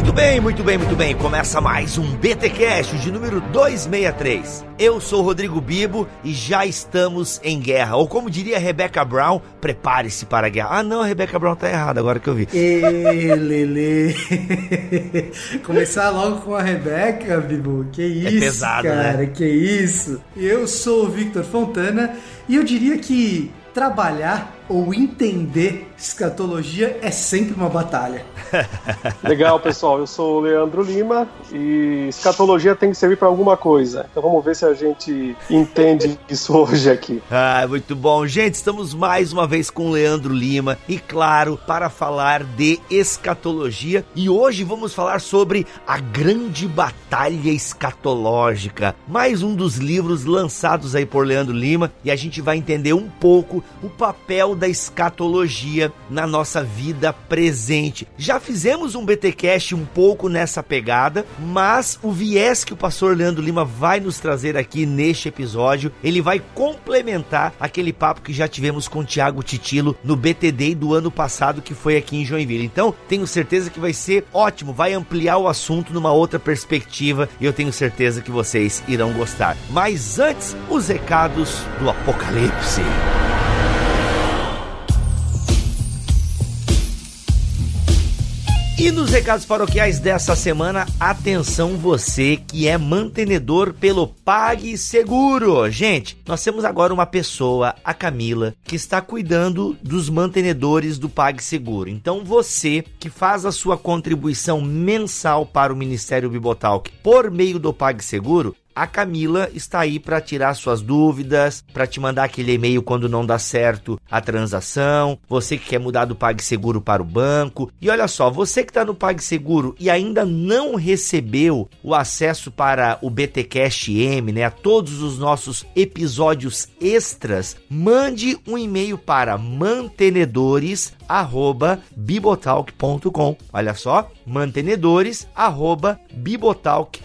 Muito bem, muito bem, muito bem. Começa mais um BTcast de número 263. Eu sou Rodrigo Bibo e já estamos em guerra. Ou como diria Rebecca Brown, prepare-se para a guerra. Ah, não, a Rebecca Brown tá errada agora que eu vi. Ê, Lele. Começar logo com a Rebeca, Bibo. Que isso, pesado, cara, né? que isso. Eu sou o Victor Fontana e eu diria que trabalhar ou entender escatologia é sempre uma batalha. Legal, pessoal. Eu sou o Leandro Lima e escatologia tem que servir para alguma coisa. Então vamos ver se a gente entende isso hoje aqui. Ah, muito bom. Gente, estamos mais uma vez com o Leandro Lima e, claro, para falar de escatologia. E hoje vamos falar sobre a grande batalha escatológica. Mais um dos livros lançados aí por Leandro Lima e a gente vai entender um pouco o papel da escatologia na nossa vida presente. Já fizemos um BTcast um pouco nessa pegada, mas o viés que o pastor Leandro Lima vai nos trazer aqui neste episódio, ele vai complementar aquele papo que já tivemos com o Tiago Titilo no BTD do ano passado que foi aqui em Joinville. Então, tenho certeza que vai ser ótimo, vai ampliar o assunto numa outra perspectiva e eu tenho certeza que vocês irão gostar. Mas antes, os recados do Apocalipse. E nos recados paroquiais dessa semana, atenção você que é mantenedor pelo PagSeguro. Gente, nós temos agora uma pessoa, a Camila, que está cuidando dos mantenedores do PagSeguro. Então você que faz a sua contribuição mensal para o Ministério Bibotalk por meio do PagSeguro, a Camila está aí para tirar suas dúvidas, para te mandar aquele e-mail quando não dá certo a transação, você que quer mudar do PagSeguro para o banco. E olha só, você que está no PagSeguro e ainda não recebeu o acesso para o BTcast M, né, a todos os nossos episódios extras, mande um e-mail para mantenedores@bibotalk.com. Olha só, mantenedores@bibotalk.com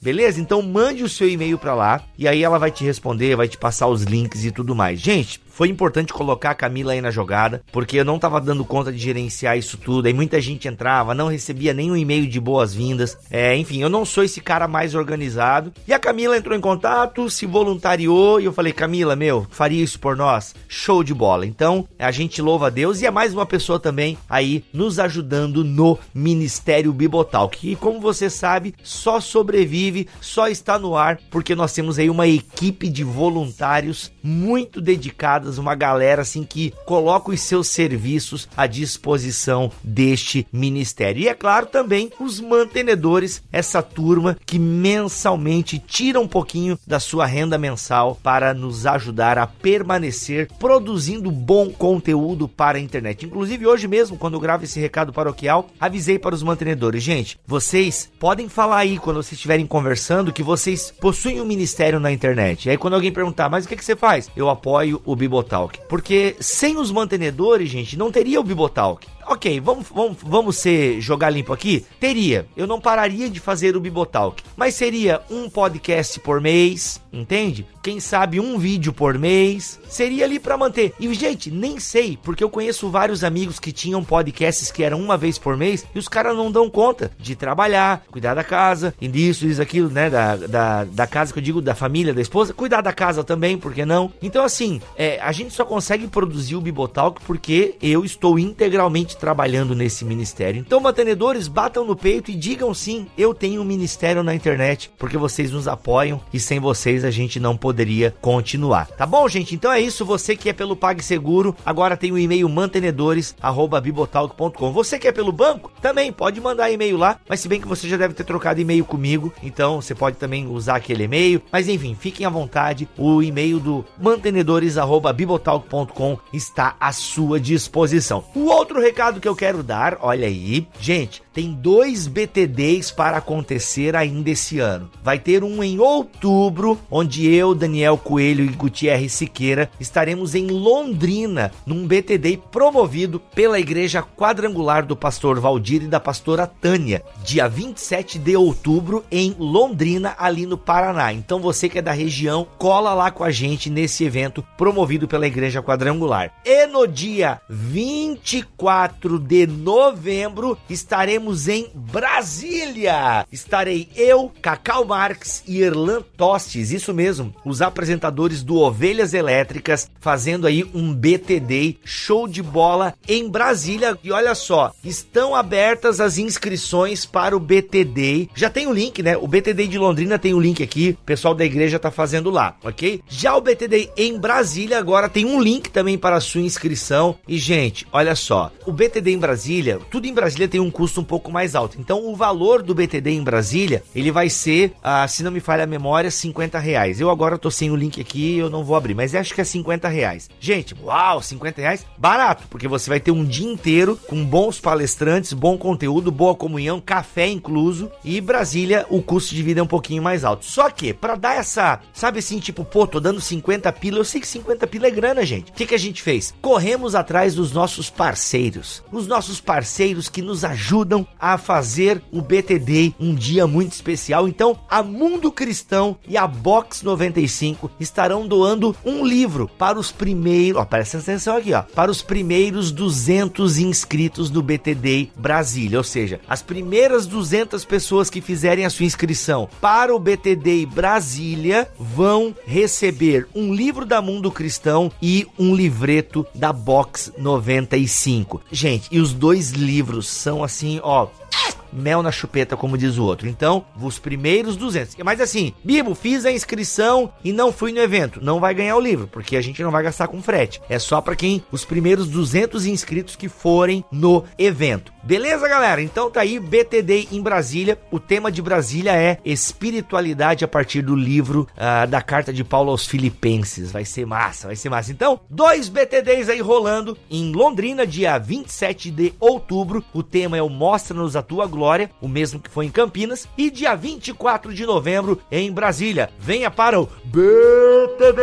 Beleza? Então mande o seu e-mail para lá e aí ela vai te responder, vai te passar os links e tudo mais. Gente, foi importante colocar a Camila aí na jogada, porque eu não tava dando conta de gerenciar isso tudo. Aí muita gente entrava, não recebia nenhum e-mail de boas-vindas. É, enfim, eu não sou esse cara mais organizado. E a Camila entrou em contato, se voluntariou e eu falei: "Camila, meu, faria isso por nós?" Show de bola. Então, a gente louva a Deus e é mais uma pessoa também aí nos ajudando no Ministério Bibotalk. E como você sabe, só sobrevive, só está no ar porque nós temos aí uma equipe de voluntários muito dedicadas uma galera assim que coloca os seus serviços à disposição deste ministério. E é claro também os mantenedores, essa turma que mensalmente tira um pouquinho da sua renda mensal para nos ajudar a permanecer produzindo bom conteúdo para a internet. Inclusive hoje mesmo, quando eu gravo esse recado paroquial, avisei para os mantenedores, gente, vocês podem falar aí quando vocês estiverem conversando que vocês possuem um ministério na internet. E aí quando alguém perguntar, mas o que, que você faz? Eu apoio o Bibotalk. Porque sem os mantenedores, gente, não teria o Bibotalk. Ok, vamos, vamos, vamos ser jogar limpo aqui? Teria. Eu não pararia de fazer o Bibotalk. Mas seria um podcast por mês, entende? Quem sabe um vídeo por mês. Seria ali para manter. E, gente, nem sei, porque eu conheço vários amigos que tinham podcasts que eram uma vez por mês e os caras não dão conta de trabalhar, cuidar da casa, e disso, isso, aquilo, né? Da, da, da casa que eu digo, da família, da esposa, cuidar da casa também, por que não? Então, assim, é, a gente só consegue produzir o Bibotalk porque eu estou integralmente trabalhando nesse ministério. Então, mantenedores, batam no peito e digam sim, eu tenho um ministério na internet, porque vocês nos apoiam e sem vocês a gente não poderia continuar. Tá bom, gente? Então é isso. Você que é pelo PagSeguro, agora tem o e-mail mantenedores@bibotalk.com. Você que é pelo banco, também pode mandar e-mail lá, mas se bem que você já deve ter trocado e-mail comigo, então você pode também usar aquele e-mail. Mas enfim, fiquem à vontade. O e-mail do mantenedores@bibotalk.com está à sua disposição. O outro recado recado que eu quero dar, olha aí, gente, tem dois BTDs para acontecer ainda esse ano. Vai ter um em outubro, onde eu, Daniel Coelho e Gutierrez Siqueira estaremos em Londrina, num BTD promovido pela Igreja Quadrangular do Pastor Valdir e da Pastora Tânia, dia 27 de outubro em Londrina, ali no Paraná. Então você que é da região, cola lá com a gente nesse evento promovido pela Igreja Quadrangular. E no dia 24 de novembro estaremos em Brasília. Estarei eu, Cacau Marques e Erlan Tostes, isso mesmo, os apresentadores do Ovelhas Elétricas, fazendo aí um BTD show de bola em Brasília. E olha só, estão abertas as inscrições para o BTD. Já tem o link, né? O BTD de Londrina tem o link aqui, o pessoal da igreja tá fazendo lá, ok? Já o BTD em Brasília agora tem um link também para a sua inscrição. E gente, olha só, o BTD em Brasília, tudo em Brasília tem um custo um pouco mais alto. Então o valor do BTD em Brasília, ele vai ser, ah, se não me falha a memória, 50 reais. Eu agora tô sem o link aqui, eu não vou abrir, mas acho que é 50 reais. Gente, uau, 50 reais? Barato, porque você vai ter um dia inteiro com bons palestrantes, bom conteúdo, boa comunhão, café incluso. E Brasília, o custo de vida é um pouquinho mais alto. Só que, para dar essa, sabe assim, tipo, pô, tô dando 50 pila, eu sei que 50 pila é grana, gente. O que, que a gente fez? Corremos atrás dos nossos parceiros. Os nossos parceiros que nos ajudam a fazer o BTD um dia muito especial. Então, a Mundo Cristão e a Box 95 estarão doando um livro para os primeiros, ó, presta atenção aqui, ó, para os primeiros 200 inscritos do BTD Brasília, ou seja, as primeiras 200 pessoas que fizerem a sua inscrição para o BTD Brasília vão receber um livro da Mundo Cristão e um livreto da Box 95. Gente, e os dois livros são assim, ó, mel na chupeta, como diz o outro. Então, os primeiros 200. Mas assim, Bibo, fiz a inscrição e não fui no evento. Não vai ganhar o livro, porque a gente não vai gastar com frete. É só para quem os primeiros 200 inscritos que forem no evento. Beleza, galera? Então tá aí BTD em Brasília. O tema de Brasília é espiritualidade a partir do livro uh, da carta de Paulo aos Filipenses. Vai ser massa, vai ser massa. Então, dois BTDs aí rolando em Londrina, dia 27 de outubro. O tema é o Mostra-nos a tua glória, o mesmo que foi em Campinas. E dia 24 de novembro em Brasília. Venha para o BTD!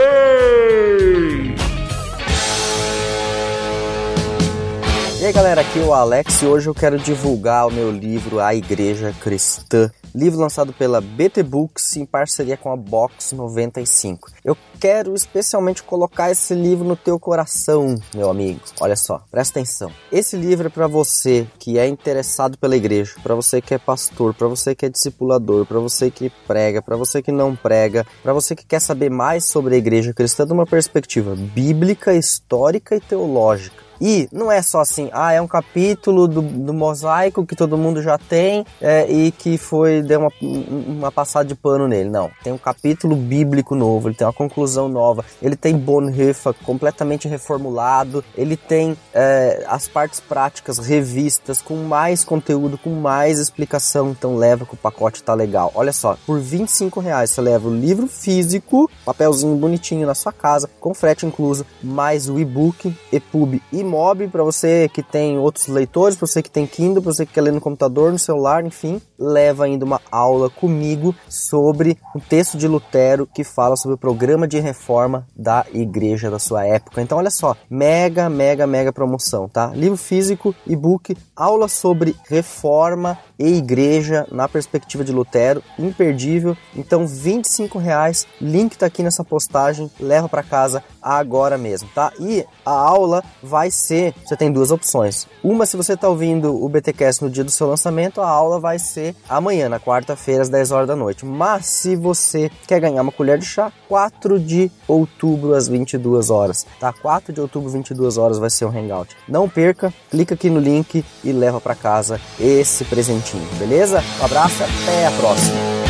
E aí galera, aqui é o Alex e hoje eu quero divulgar o meu livro A Igreja Cristã. Livro lançado pela BT Books em parceria com a Box 95. Eu quero especialmente colocar esse livro no teu coração, meu amigo. Olha só, presta atenção. Esse livro é para você que é interessado pela igreja, para você que é pastor, para você que é discipulador, para você que prega, para você que não prega, para você que quer saber mais sobre a igreja cristã de uma perspectiva bíblica, histórica e teológica. E não é só assim, ah, é um capítulo do, do mosaico que todo mundo já tem é, e que foi, deu uma, uma passada de pano nele. Não, tem um capítulo bíblico novo, ele tem uma conclusão nova, ele tem Bonhoeffer completamente reformulado, ele tem é, as partes práticas revistas com mais conteúdo, com mais explicação, então leva que o pacote tá legal. Olha só, por 25 reais você leva o livro físico, papelzinho bonitinho na sua casa, com frete incluso, mais o e-book, EPUB e Mob, para você que tem outros leitores, para você que tem Kindle, para você que quer ler no computador, no celular, enfim, leva ainda uma aula comigo sobre um texto de Lutero que fala sobre o programa de reforma da igreja da sua época. Então, olha só, mega, mega, mega promoção, tá? Livro físico, e-book, aula sobre reforma e igreja na perspectiva de Lutero, imperdível. Então, 25 reais, link tá aqui nessa postagem, leva para casa agora mesmo, tá? E a aula vai ser, você tem duas opções. Uma, se você está ouvindo o BTcast no dia do seu lançamento, a aula vai ser amanhã, na quarta-feira, às 10 horas da noite. Mas se você quer ganhar uma colher de chá, 4 de outubro às 22 horas, tá? 4 de outubro, 22 horas vai ser um hangout. Não perca, clica aqui no link e leva para casa esse beleza? Um abraço, até a próxima.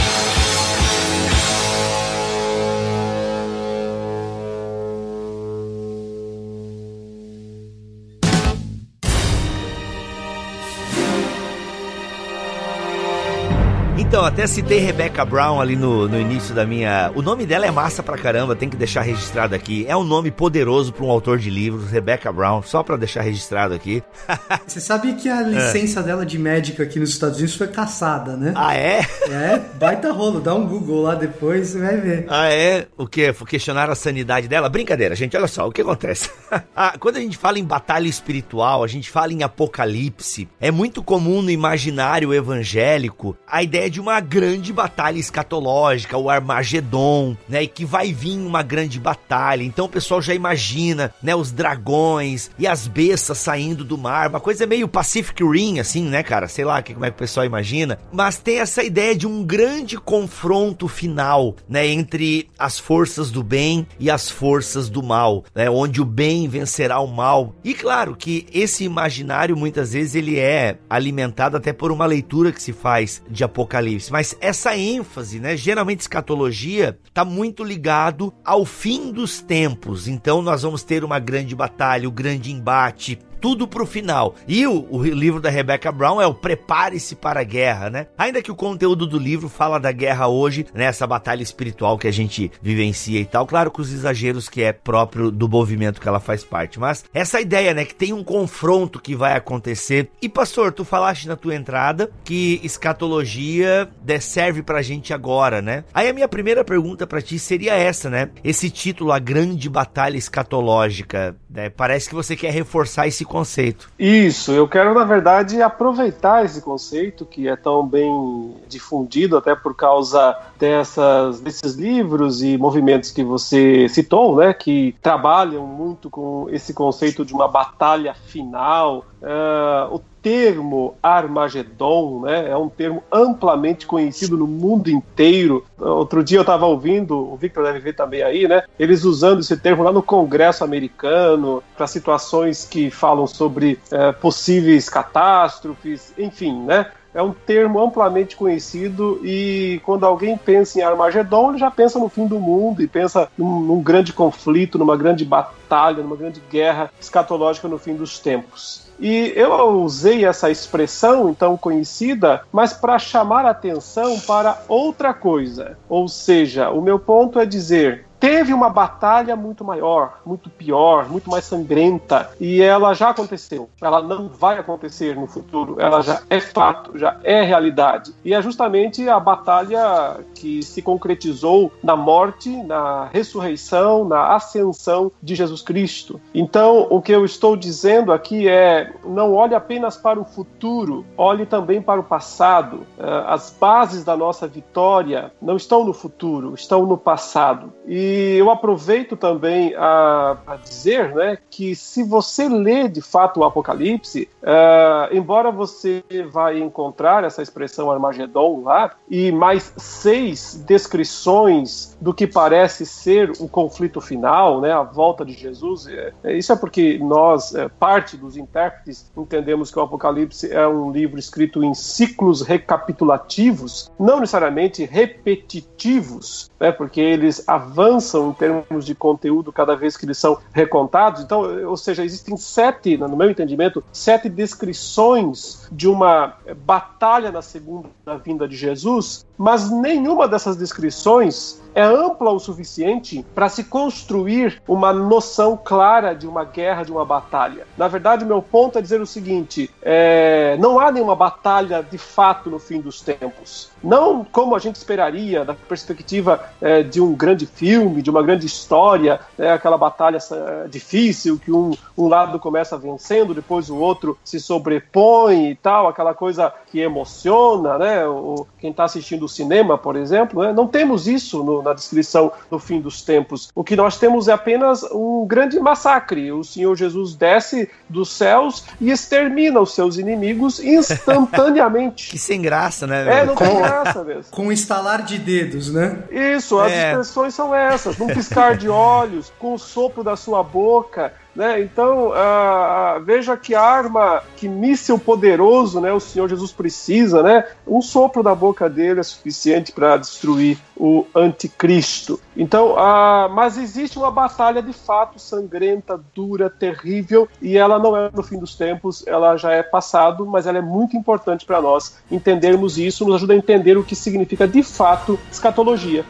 Até citei Rebecca Brown ali no, no início da minha. O nome dela é massa pra caramba, tem que deixar registrado aqui. É um nome poderoso para um autor de livros, Rebecca Brown, só pra deixar registrado aqui. Você sabe que a licença é. dela de médica aqui nos Estados Unidos foi caçada, né? Ah, é? É, baita rolo. Dá um Google lá depois e vai ver. Ah, é? O que? Questionar a sanidade dela? Brincadeira, gente, olha só, o que acontece? ah, quando a gente fala em batalha espiritual, a gente fala em apocalipse, é muito comum no imaginário evangélico a ideia de uma grande batalha escatológica, o Armagedon, né? E que vai vir uma grande batalha. Então o pessoal já imagina, né? Os dragões e as bestas saindo do mar, uma coisa meio Pacific Rim, assim, né, cara? Sei lá como é que o pessoal imagina. Mas tem essa ideia de um grande confronto final, né? Entre as forças do bem e as forças do mal, né? Onde o bem vencerá o mal. E claro que esse imaginário muitas vezes ele é alimentado até por uma leitura que se faz de Apocalipse, mas essa ênfase, né, geralmente escatologia, está muito ligado ao fim dos tempos. Então nós vamos ter uma grande batalha, o um grande embate, tudo pro final. E o, o livro da Rebecca Brown é o Prepare-se para a Guerra, né? Ainda que o conteúdo do livro fala da guerra hoje, nessa né? batalha espiritual que a gente vivencia e tal. Claro que os exageros que é próprio do movimento que ela faz parte. Mas essa ideia, né? Que tem um confronto que vai acontecer. E pastor, tu falaste na tua entrada que escatologia serve pra gente agora, né? Aí a minha primeira pergunta para ti seria essa, né? Esse título, A Grande Batalha Escatológica, né? Parece que você quer reforçar esse conceito. Isso, eu quero, na verdade, aproveitar esse conceito que é tão bem difundido, até por causa dessas, desses livros e movimentos que você citou, né, que trabalham muito com esse conceito de uma batalha final. Uh, o termo Armagedon né, é um termo amplamente conhecido no mundo inteiro. Outro dia eu estava ouvindo, o Victor deve ver também aí, né? Eles usando esse termo lá no Congresso americano para situações que falam sobre é, possíveis catástrofes, enfim, né? é um termo amplamente conhecido e quando alguém pensa em Armagedon, ele já pensa no fim do mundo e pensa num, num grande conflito, numa grande batalha, numa grande guerra escatológica no fim dos tempos. E eu usei essa expressão, então conhecida, mas para chamar atenção para outra coisa. Ou seja, o meu ponto é dizer: teve uma batalha muito maior, muito pior, muito mais sangrenta, e ela já aconteceu. Ela não vai acontecer no futuro, ela já é fato, já é realidade. E é justamente a batalha que se concretizou na morte, na ressurreição, na ascensão de Jesus Cristo. Então, o que eu estou dizendo aqui é: não olhe apenas para o futuro, olhe também para o passado. Eh, as bases da nossa vitória não estão no futuro, estão no passado. E e eu aproveito também a, a, dizer né, que se você lê de fato o Apocalipse, uh, embora você vai encontrar essa expressão Armagedon lá, e mais seis descrições do que parece ser o conflito final, né, a volta de Jesus, é, isso é porque nós, é, parte dos intérpretes, entendemos que o Apocalipse é um livro escrito em ciclos recapitulativos, não necessariamente repetitivos, né, porque eles avançam avançam em termos de conteúdo cada vez que eles são recontados. Então, ou seja, existem sete, no meu entendimento, sete descrições de uma batalha na segunda vinda de Jesus, mas nenhuma dessas descrições é ampla o suficiente para se construir uma noção clara de uma guerra, de uma batalha. Na verdade, meu ponto é dizer o seguinte: é, não há nenhuma batalha de fato no fim dos tempos. Não como a gente esperaria, da perspectiva é, de um grande filme, de uma grande história, é, aquela batalha é, difícil que um, um lado começa vencendo, depois o outro se sobrepõe e tal, aquela coisa que emociona, né? O, quem está assistindo o cinema, por exemplo, né? não temos isso no, na descrição no fim dos tempos. O que nós temos é apenas um grande massacre. O Senhor Jesus desce dos céus e extermina os seus inimigos instantaneamente. que sem graça, né? É, não tem graça mesmo. Com um estalar de dedos, né? Isso, as é. expressões são essas. Num piscar de olhos, com o sopro da sua boca, né? Então, uh, veja que arma, que míssil poderoso, né? O Senhor Jesus precisa, né? Um sopro da boca dele é suficiente para destruir o anticristo. Então, uh, mas existe uma batalha de fato sangrenta, dura, terrível, e ela não é no fim dos tempos, ela já é passado, mas ela é muito importante para nós entendermos isso, nos ajuda a entender o que significa de fato escatologia.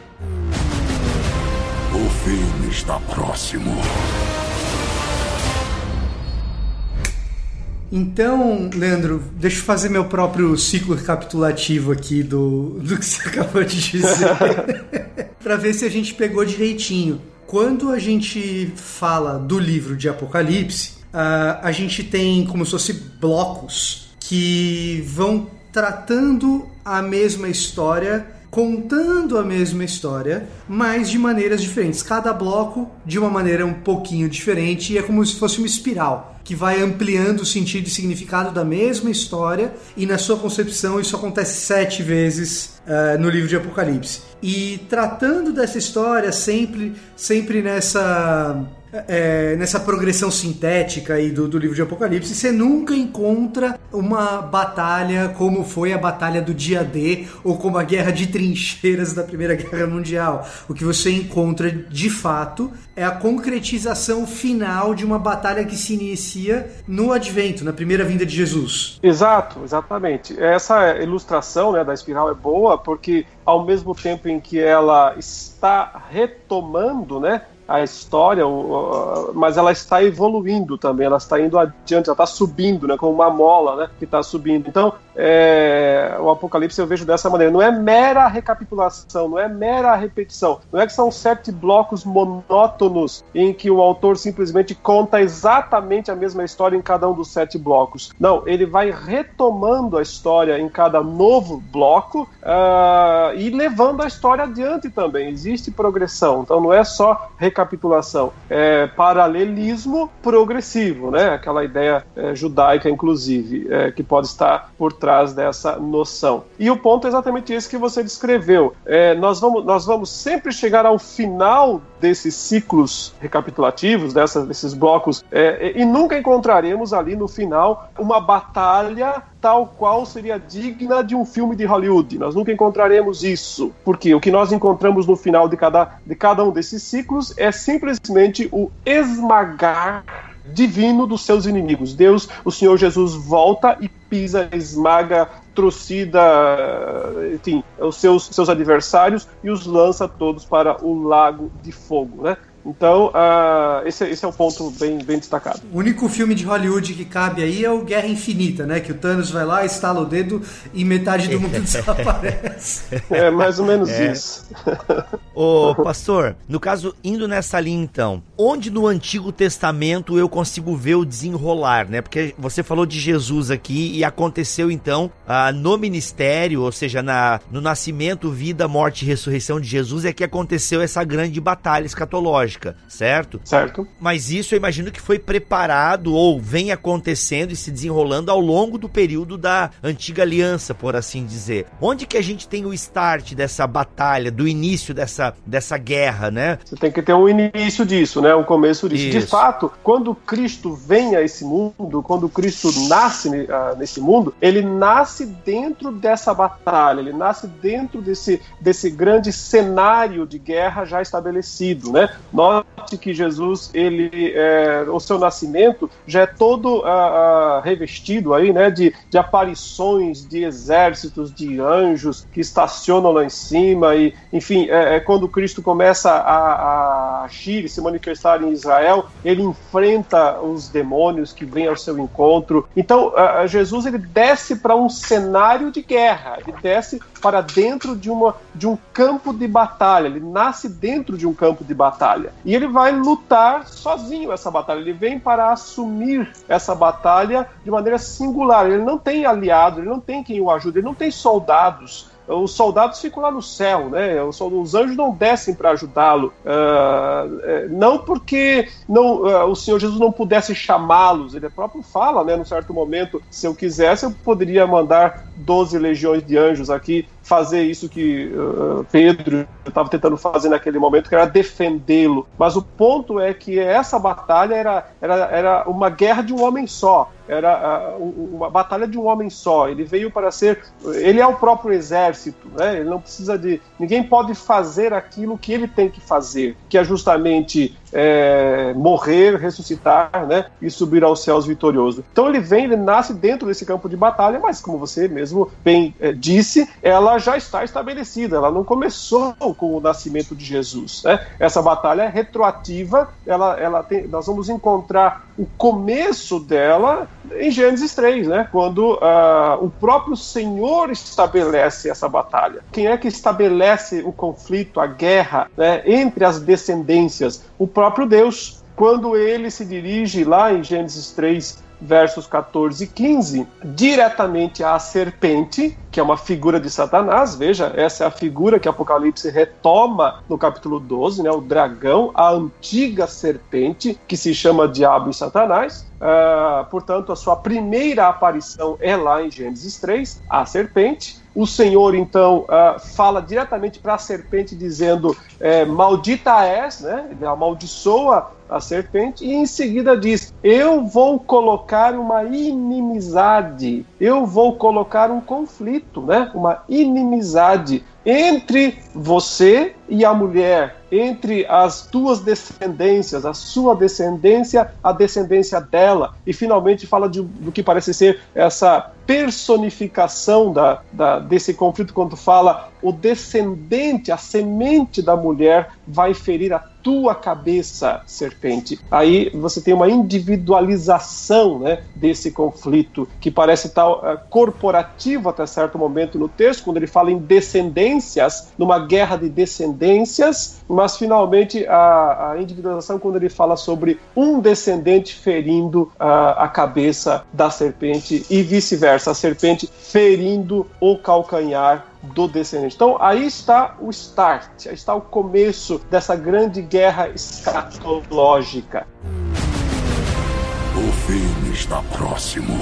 Está próximo. Então, Leandro, deixa eu fazer meu próprio ciclo recapitulativo aqui do, do que você acabou de dizer, para ver se a gente pegou direitinho. Quando a gente fala do livro de Apocalipse, uh, a gente tem como se fosse blocos que vão tratando a mesma história contando a mesma história, mas de maneiras diferentes. Cada bloco de uma maneira um pouquinho diferente e é como se fosse uma espiral que vai ampliando o sentido e significado da mesma história e na sua concepção isso acontece sete vezes uh, no livro de Apocalipse. E tratando dessa história sempre, sempre nessa é, nessa progressão sintética aí do, do livro de Apocalipse, você nunca encontra uma batalha como foi a batalha do dia D ou como a guerra de trincheiras da Primeira Guerra Mundial. O que você encontra de fato é a concretização final de uma batalha que se inicia no advento, na primeira vinda de Jesus. Exato, exatamente. Essa ilustração né, da espiral é boa porque ao mesmo tempo em que ela está retomando, né, a história, mas ela está evoluindo também, ela está indo adiante, ela está subindo, né, como uma mola, né, que está subindo. Então, é, o Apocalipse eu vejo dessa maneira. Não é mera recapitulação, não é mera repetição. Não é que são sete blocos monótonos em que o autor simplesmente conta exatamente a mesma história em cada um dos sete blocos. Não, ele vai retomando a história em cada novo bloco uh, e levando a história adiante também. Existe progressão. Então não é só recapitulação, é paralelismo progressivo, né? Aquela ideia é, judaica, inclusive, é, que pode estar por trás trás dessa noção. E o ponto é exatamente esse que você descreveu. É, nós, vamos, nós vamos sempre chegar ao final desses ciclos recapitulativos, dessas, desses blocos, é, e nunca encontraremos ali no final uma batalha tal qual seria digna de um filme de Hollywood. Nós nunca encontraremos isso. Porque o que nós encontramos no final de cada, de cada um desses ciclos é simplesmente o esmagar divino dos seus inimigos. Deus, o Senhor Jesus, volta e pisa, esmaga, trucida, enfim, os seus, seus adversários e os lança todos para o lago de fogo, né? Então, uh, esse, esse, é um ponto bem, bem destacado. O único filme de Hollywood que cabe aí é o Guerra Infinita, né? Que o Thanos vai lá, estala o dedo e metade do mundo desaparece. É mais ou menos é. isso. Ô, pastor, no caso, indo nessa linha então, onde no Antigo Testamento eu consigo ver o desenrolar, né? Porque você falou de Jesus aqui e aconteceu então uh, no ministério, ou seja, na, no nascimento, vida, morte e ressurreição de Jesus, é que aconteceu essa grande batalha escatológica certo? Certo. Mas isso eu imagino que foi preparado ou vem acontecendo e se desenrolando ao longo do período da antiga aliança, por assim dizer. Onde que a gente tem o start dessa batalha, do início dessa, dessa guerra, né? Você tem que ter um início disso, né? Um começo disso. Isso. De fato, quando Cristo vem a esse mundo, quando Cristo nasce uh, nesse mundo, ele nasce dentro dessa batalha, ele nasce dentro desse, desse grande cenário de guerra já estabelecido, né? Note que Jesus, ele, é, o seu nascimento já é todo uh, uh, revestido aí, né, de, de aparições de exércitos, de anjos que estacionam lá em cima e, enfim, é, é quando Cristo começa a, a agir e se manifestar em Israel, ele enfrenta os demônios que vêm ao seu encontro. Então, uh, Jesus ele desce para um cenário de guerra, ele desce para dentro de, uma, de um campo de batalha, ele nasce dentro de um campo de batalha. E ele vai lutar sozinho essa batalha. Ele vem para assumir essa batalha de maneira singular. Ele não tem aliado, ele não tem quem o ajude, ele não tem soldados os soldados ficam lá no céu, né? Os anjos não descem para ajudá-lo. Uh, não porque não, uh, o Senhor Jesus não pudesse chamá-los, ele próprio fala, né? Num certo momento, se eu quisesse, eu poderia mandar 12 legiões de anjos aqui fazer isso que uh, Pedro estava tentando fazer naquele momento, que era defendê-lo. Mas o ponto é que essa batalha era, era, era uma guerra de um homem só era uh, uma batalha de um homem só. Ele veio para ser, ele é o próprio exército, né? Ele não precisa de, ninguém pode fazer aquilo que ele tem que fazer, que é justamente é, morrer, ressuscitar, né? E subir aos céus vitorioso. Então ele vem, ele nasce dentro desse campo de batalha, mas como você mesmo bem é, disse, ela já está estabelecida. Ela não começou com o nascimento de Jesus. Né? Essa batalha é retroativa. Ela, ela tem, nós vamos encontrar o começo dela em Gênesis 3, né? quando uh, o próprio Senhor estabelece essa batalha. Quem é que estabelece o conflito, a guerra né, entre as descendências? O próprio Deus. Quando ele se dirige lá em Gênesis 3 versos 14 e 15, diretamente à serpente, que é uma figura de Satanás. Veja, essa é a figura que Apocalipse retoma no capítulo 12, né? o dragão, a antiga serpente, que se chama Diabo e Satanás. Uh, portanto, a sua primeira aparição é lá em Gênesis 3, a serpente. O Senhor, então, uh, fala diretamente para a serpente, dizendo: é, Maldita és, né? ele amaldiçoa a serpente, e em seguida diz: Eu vou colocar uma inimizade, eu vou colocar um conflito, né? uma inimizade entre você e a mulher, entre as duas descendências, a sua descendência, a descendência dela, e finalmente fala de, do que parece ser essa personificação da, da, desse conflito, quando fala o descendente, a semente da mulher vai ferir a tua cabeça, serpente. Aí você tem uma individualização né, desse conflito, que parece tal uh, corporativo até certo momento no texto, quando ele fala em descendências, numa guerra de descendências, mas finalmente a, a individualização quando ele fala sobre um descendente ferindo uh, a cabeça da serpente e vice-versa, a serpente ferindo o calcanhar do descendente. Então aí está o start, aí está o começo dessa grande guerra escatológica. O fim está próximo.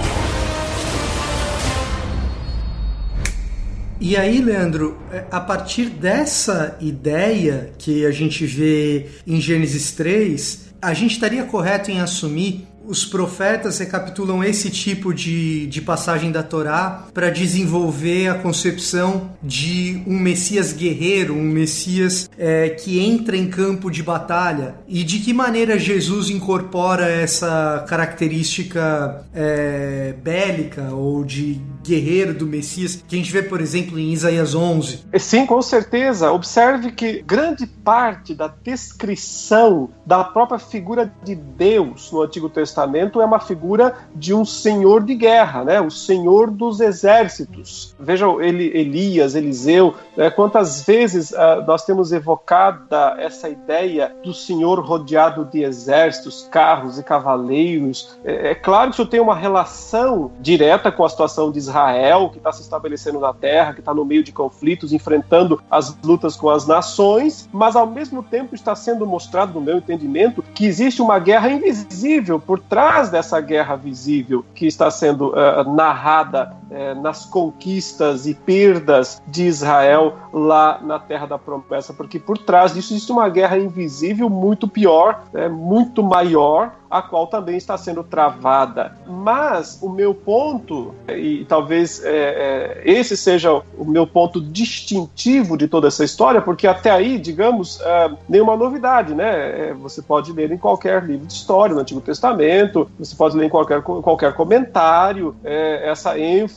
E aí, Leandro, é, a partir dessa ideia que a gente vê em Gênesis 3, a gente estaria correto em assumir os profetas recapitulam esse tipo de, de passagem da Torá para desenvolver a concepção de um Messias guerreiro, um Messias é, que entra em campo de batalha. E de que maneira Jesus incorpora essa característica é, bélica ou de guerreiro do Messias que a gente vê, por exemplo, em Isaías 11? Sim, com certeza. Observe que grande parte da descrição da própria figura de Deus no Antigo Testamento Testamento é uma figura de um senhor de guerra, né? o senhor dos exércitos. Vejam ele, Elias, Eliseu, né? quantas vezes uh, nós temos evocada essa ideia do senhor rodeado de exércitos, carros e cavaleiros. É, é claro que isso tem uma relação direta com a situação de Israel, que está se estabelecendo na terra, que está no meio de conflitos, enfrentando as lutas com as nações, mas ao mesmo tempo está sendo mostrado, no meu entendimento, que existe uma guerra invisível por trás dessa guerra visível que está sendo uh, narrada uh, nas conquistas e perdas de Israel lá na Terra da Promessa, porque por trás disso existe uma guerra invisível muito pior, né, muito maior, a qual também está sendo travada. Mas o meu ponto, e talvez é, é, esse seja o meu ponto distintivo de toda essa história, porque até aí, digamos, é, nenhuma novidade, né? É, você pode ler em qualquer livro de história, no Antigo Testamento, você pode ler em qualquer, qualquer comentário, é, essa ênfase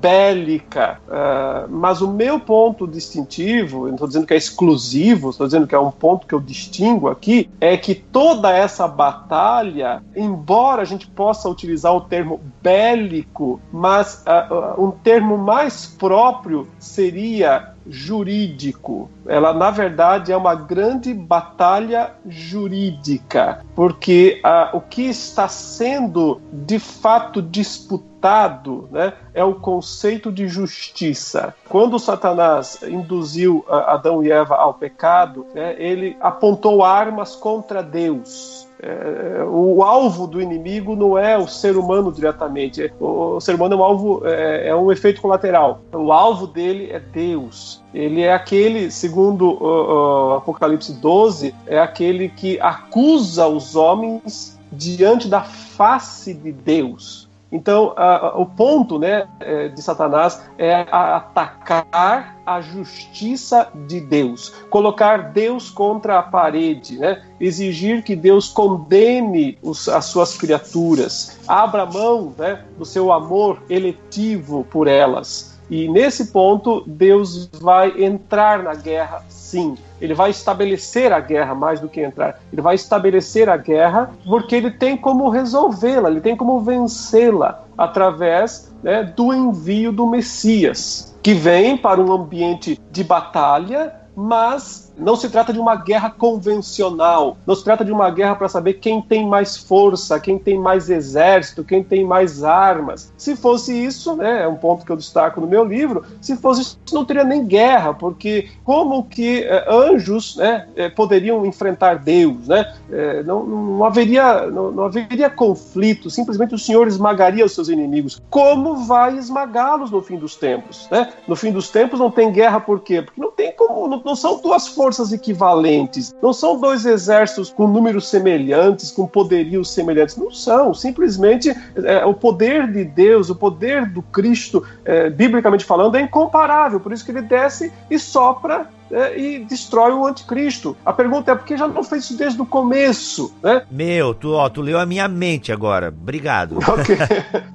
bélica. É, mas o meu ponto distintivo, não estou dizendo que é exclusivo, estou dizendo que é um ponto que eu distingo aqui, é que toda essa batalha batalha, embora a gente possa utilizar o termo bélico, mas uh, uh, um termo mais próprio seria jurídico. Ela, na verdade, é uma grande batalha jurídica, porque uh, o que está sendo de fato disputado né, é o conceito de justiça. Quando Satanás induziu Adão e Eva ao pecado, né, ele apontou armas contra Deus é, o alvo do inimigo não é o ser humano diretamente. O, o ser humano é um alvo, é, é, um efeito colateral. O alvo dele é Deus. Ele é aquele, segundo o, o Apocalipse 12, é aquele que acusa os homens diante da face de Deus. Então, o ponto né, é, de Satanás é atacar a justiça de Deus, colocar Deus contra a parede, né, exigir que Deus condene os, as suas criaturas, abra mão né, do seu amor eletivo por elas. E nesse ponto, Deus vai entrar na guerra, sim. Ele vai estabelecer a guerra mais do que entrar. Ele vai estabelecer a guerra porque ele tem como resolvê-la, ele tem como vencê-la através né, do envio do Messias, que vem para um ambiente de batalha, mas não se trata de uma guerra convencional, não se trata de uma guerra para saber quem tem mais força, quem tem mais exército, quem tem mais armas. Se fosse isso, né, é um ponto que eu destaco no meu livro, se fosse isso, não teria nem guerra, porque como que é, anjos né, é, poderiam enfrentar Deus? Né? É, não, não, haveria, não, não haveria conflito, simplesmente o Senhor esmagaria os seus inimigos. Como vai esmagá-los no fim dos tempos? Né? No fim dos tempos não tem guerra, por quê? Porque não tem como, não, não são duas forças forças equivalentes. Não são dois exércitos com números semelhantes, com poderios semelhantes. Não são. Simplesmente é, o poder de Deus, o poder do Cristo, é, biblicamente falando, é incomparável. Por isso que ele desce e sopra é, e destrói o anticristo. A pergunta é por que já não fez isso desde o começo, né? Meu, tu, ó, tu leu a minha mente agora. Obrigado. Okay.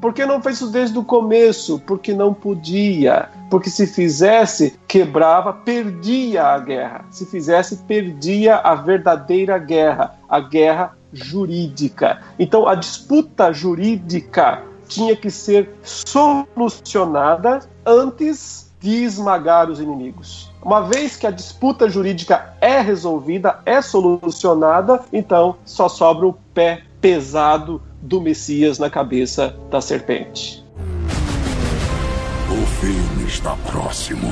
por que não fez isso desde o começo? Porque não podia. Porque se fizesse, quebrava, perdia a guerra. Se fizesse, perdia a verdadeira guerra, a guerra jurídica. Então, a disputa jurídica tinha que ser solucionada antes de esmagar os inimigos. Uma vez que a disputa jurídica é resolvida, é solucionada, então só sobra o pé pesado do Messias na cabeça da serpente. O fim está próximo.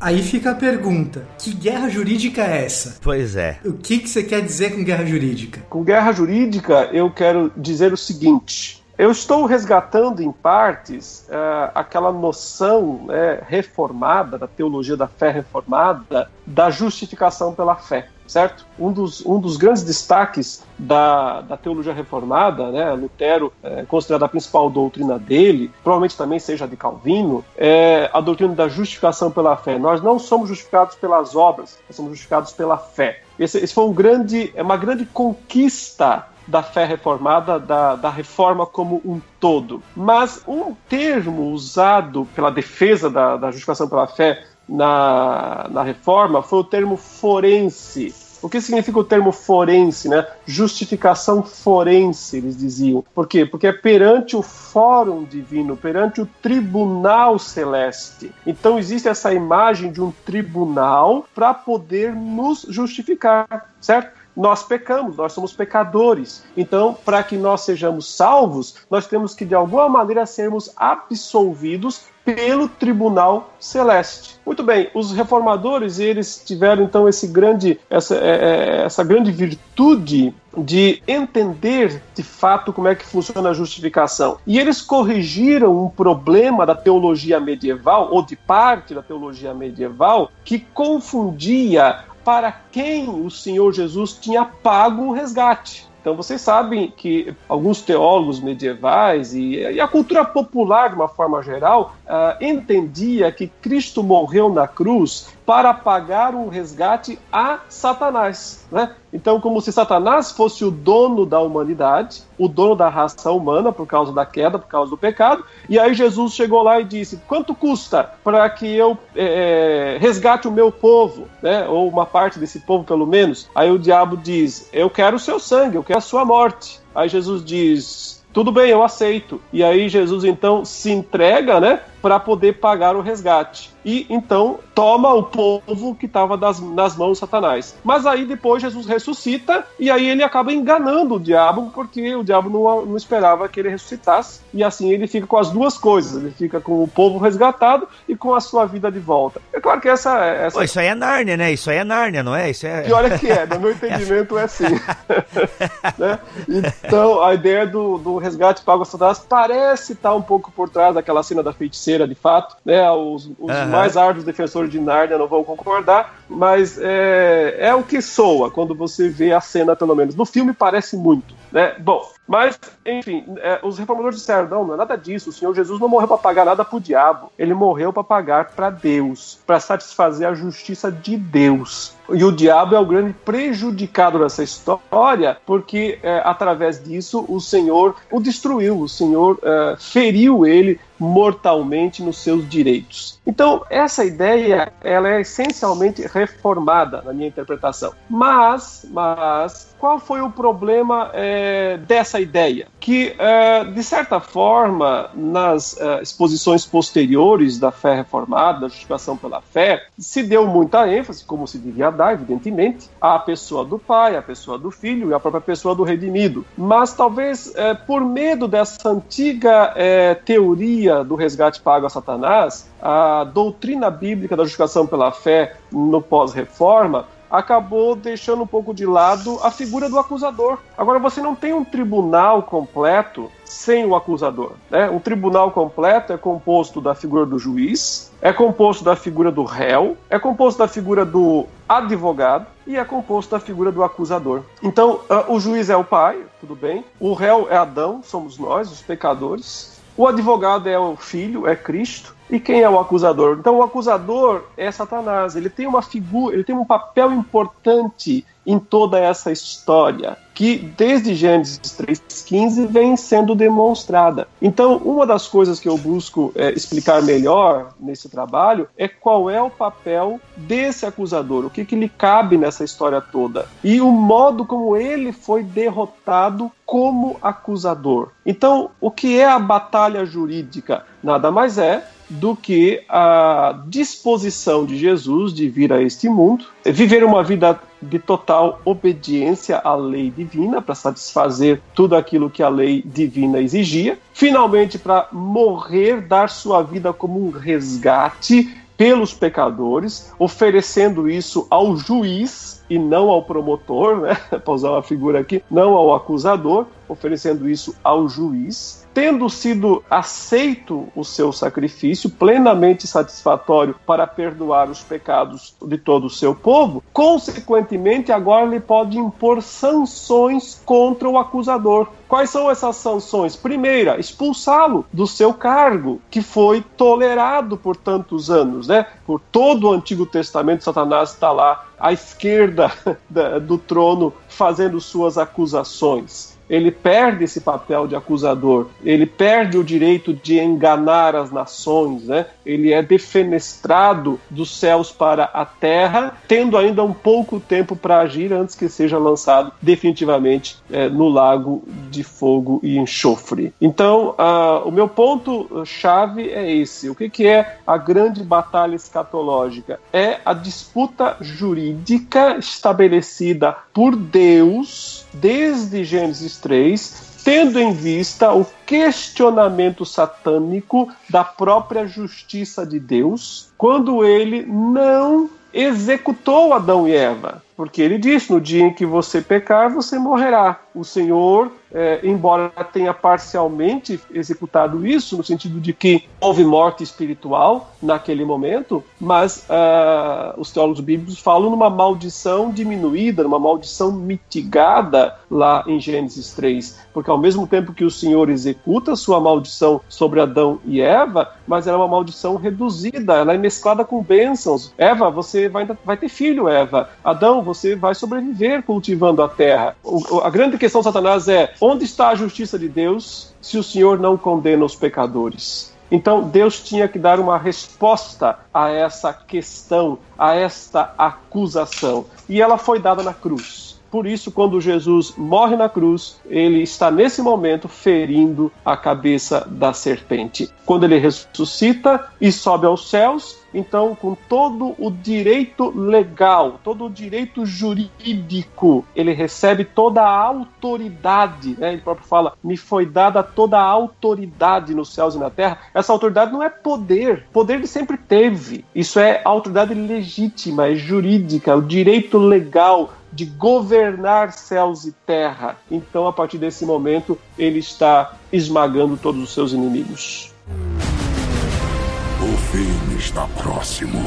Aí fica a pergunta: que guerra jurídica é essa? Pois é. O que, que você quer dizer com guerra jurídica? Com guerra jurídica, eu quero dizer o seguinte: eu estou resgatando em partes uh, aquela noção né, reformada, da teologia da fé reformada, da justificação pela fé, certo? Um dos, um dos grandes destaques da, da teologia reformada, né, Lutero, é, considerado a principal doutrina dele, provavelmente também seja de Calvino, é a doutrina da justificação pela fé. Nós não somos justificados pelas obras, nós somos justificados pela fé. Esse, esse foi um grande, é uma grande conquista da fé reformada, da, da reforma como um todo. Mas um termo usado pela defesa da, da justificação pela fé na, na reforma foi o termo forense. O que significa o termo forense, né? Justificação forense, eles diziam. Por quê? Porque é perante o fórum divino, perante o tribunal celeste. Então existe essa imagem de um tribunal para poder nos justificar, certo? Nós pecamos, nós somos pecadores. Então, para que nós sejamos salvos, nós temos que de alguma maneira sermos absolvidos pelo tribunal celeste. Muito bem, os reformadores eles tiveram então esse grande, essa, é, é, essa grande virtude de entender de fato como é que funciona a justificação. E eles corrigiram um problema da teologia medieval, ou de parte da teologia medieval, que confundia para quem o Senhor Jesus tinha pago o resgate. Então vocês sabem que alguns teólogos medievais e, e a cultura popular de uma forma geral uh, entendia que Cristo morreu na cruz para pagar um resgate a Satanás. Né? Então, como se Satanás fosse o dono da humanidade, o dono da raça humana por causa da queda, por causa do pecado, e aí Jesus chegou lá e disse: quanto custa para que eu é, resgate o meu povo, né? ou uma parte desse povo pelo menos? Aí o diabo diz: eu quero o seu sangue, eu quero a sua morte. Aí Jesus diz: tudo bem, eu aceito. E aí Jesus então se entrega, né? Para poder pagar o resgate. E então toma o povo que estava nas mãos de Satanás. Mas aí depois Jesus ressuscita e aí ele acaba enganando o diabo, porque o diabo não, não esperava que ele ressuscitasse. E assim ele fica com as duas coisas: ele fica com o povo resgatado e com a sua vida de volta. É claro que essa. essa... Pô, isso aí é Nárnia, né? Isso aí é Nárnia, não é? Isso é... E olha que é, no meu entendimento é assim. né? Então a ideia do, do resgate pago a Satanás parece estar um pouco por trás daquela cena da feiticeira, de fato. Né? Os, os uhum. mais árduos defensores de Nárnia não vão concordar, mas é, é o que soa quando você vê a cena, pelo menos. No filme parece muito. Né? Bom, mas, enfim, é, os reformadores disseram: não, não é nada disso. O Senhor Jesus não morreu para pagar nada para o diabo. Ele morreu para pagar para Deus, para satisfazer a justiça de Deus. E o diabo é o grande prejudicado dessa história, porque é, através disso o Senhor o destruiu, o Senhor é, feriu ele mortalmente nos seus direitos. Então, essa ideia ela é essencialmente reformada na minha interpretação. Mas, mas qual foi o problema é, dessa ideia? Que, é, de certa forma, nas é, exposições posteriores da fé reformada, da justificação pela fé, se deu muita ênfase, como se devia dar, evidentemente, à pessoa do Pai, à pessoa do Filho e à própria pessoa do redimido. Mas talvez por medo dessa antiga é, teoria do resgate pago a Satanás, a doutrina bíblica da justificação pela fé no pós-reforma acabou deixando um pouco de lado a figura do acusador. Agora, você não tem um tribunal completo sem o acusador. Né? Um tribunal completo é composto da figura do juiz, é composto da figura do réu, é composto da figura do advogado e é composto da figura do acusador. Então, uh, o juiz é o pai, tudo bem, o réu é Adão, somos nós, os pecadores, o advogado é o filho, é Cristo, e quem é o acusador? Então o acusador é Satanás. Ele tem uma figura, ele tem um papel importante em toda essa história, que desde Gênesis 3,15 vem sendo demonstrada. Então, uma das coisas que eu busco é, explicar melhor nesse trabalho é qual é o papel desse acusador, o que, que lhe cabe nessa história toda, e o modo como ele foi derrotado como acusador. Então, o que é a batalha jurídica? Nada mais é do que a disposição de Jesus de vir a este mundo, viver uma vida de total obediência à lei divina, para satisfazer tudo aquilo que a lei divina exigia, finalmente para morrer, dar sua vida como um resgate pelos pecadores, oferecendo isso ao juiz e não ao promotor, né? para usar uma figura aqui, não ao acusador, oferecendo isso ao juiz tendo sido aceito o seu sacrifício, plenamente satisfatório para perdoar os pecados de todo o seu povo, consequentemente, agora ele pode impor sanções contra o acusador. Quais são essas sanções? Primeira, expulsá-lo do seu cargo, que foi tolerado por tantos anos, né? Por todo o Antigo Testamento, Satanás está lá à esquerda do trono fazendo suas acusações ele perde esse papel de acusador, ele perde o direito de enganar as nações, né? ele é defenestrado dos céus para a terra, tendo ainda um pouco tempo para agir antes que seja lançado definitivamente é, no lago de fogo e enxofre. Então, uh, o meu ponto-chave é esse: o que, que é a grande batalha escatológica? É a disputa jurídica estabelecida por Deus desde Gênesis 3, tendo em vista o questionamento satânico da própria justiça de Deus, quando ele não executou Adão e Eva. Porque ele disse: no dia em que você pecar, você morrerá. O Senhor é, embora tenha parcialmente executado isso, no sentido de que houve morte espiritual naquele momento, mas uh, os teólogos bíblicos falam numa maldição diminuída, numa maldição mitigada lá em Gênesis 3, porque ao mesmo tempo que o Senhor executa sua maldição sobre Adão e Eva, mas ela é uma maldição reduzida, ela é mesclada com bênçãos. Eva, você vai, vai ter filho, Eva. Adão, você vai sobreviver cultivando a terra. O, a grande questão, Satanás, é Onde está a justiça de Deus se o Senhor não condena os pecadores? Então Deus tinha que dar uma resposta a essa questão, a esta acusação. E ela foi dada na cruz. Por isso, quando Jesus morre na cruz, ele está nesse momento ferindo a cabeça da serpente. Quando ele ressuscita e sobe aos céus, então, com todo o direito legal, todo o direito jurídico, ele recebe toda a autoridade. Né? Ele próprio fala: me foi dada toda a autoridade nos céus e na terra. Essa autoridade não é poder, poder ele sempre teve. Isso é autoridade legítima, é jurídica, o direito legal de governar céus e terra. Então, a partir desse momento, ele está esmagando todos os seus inimigos. O fim está próximo.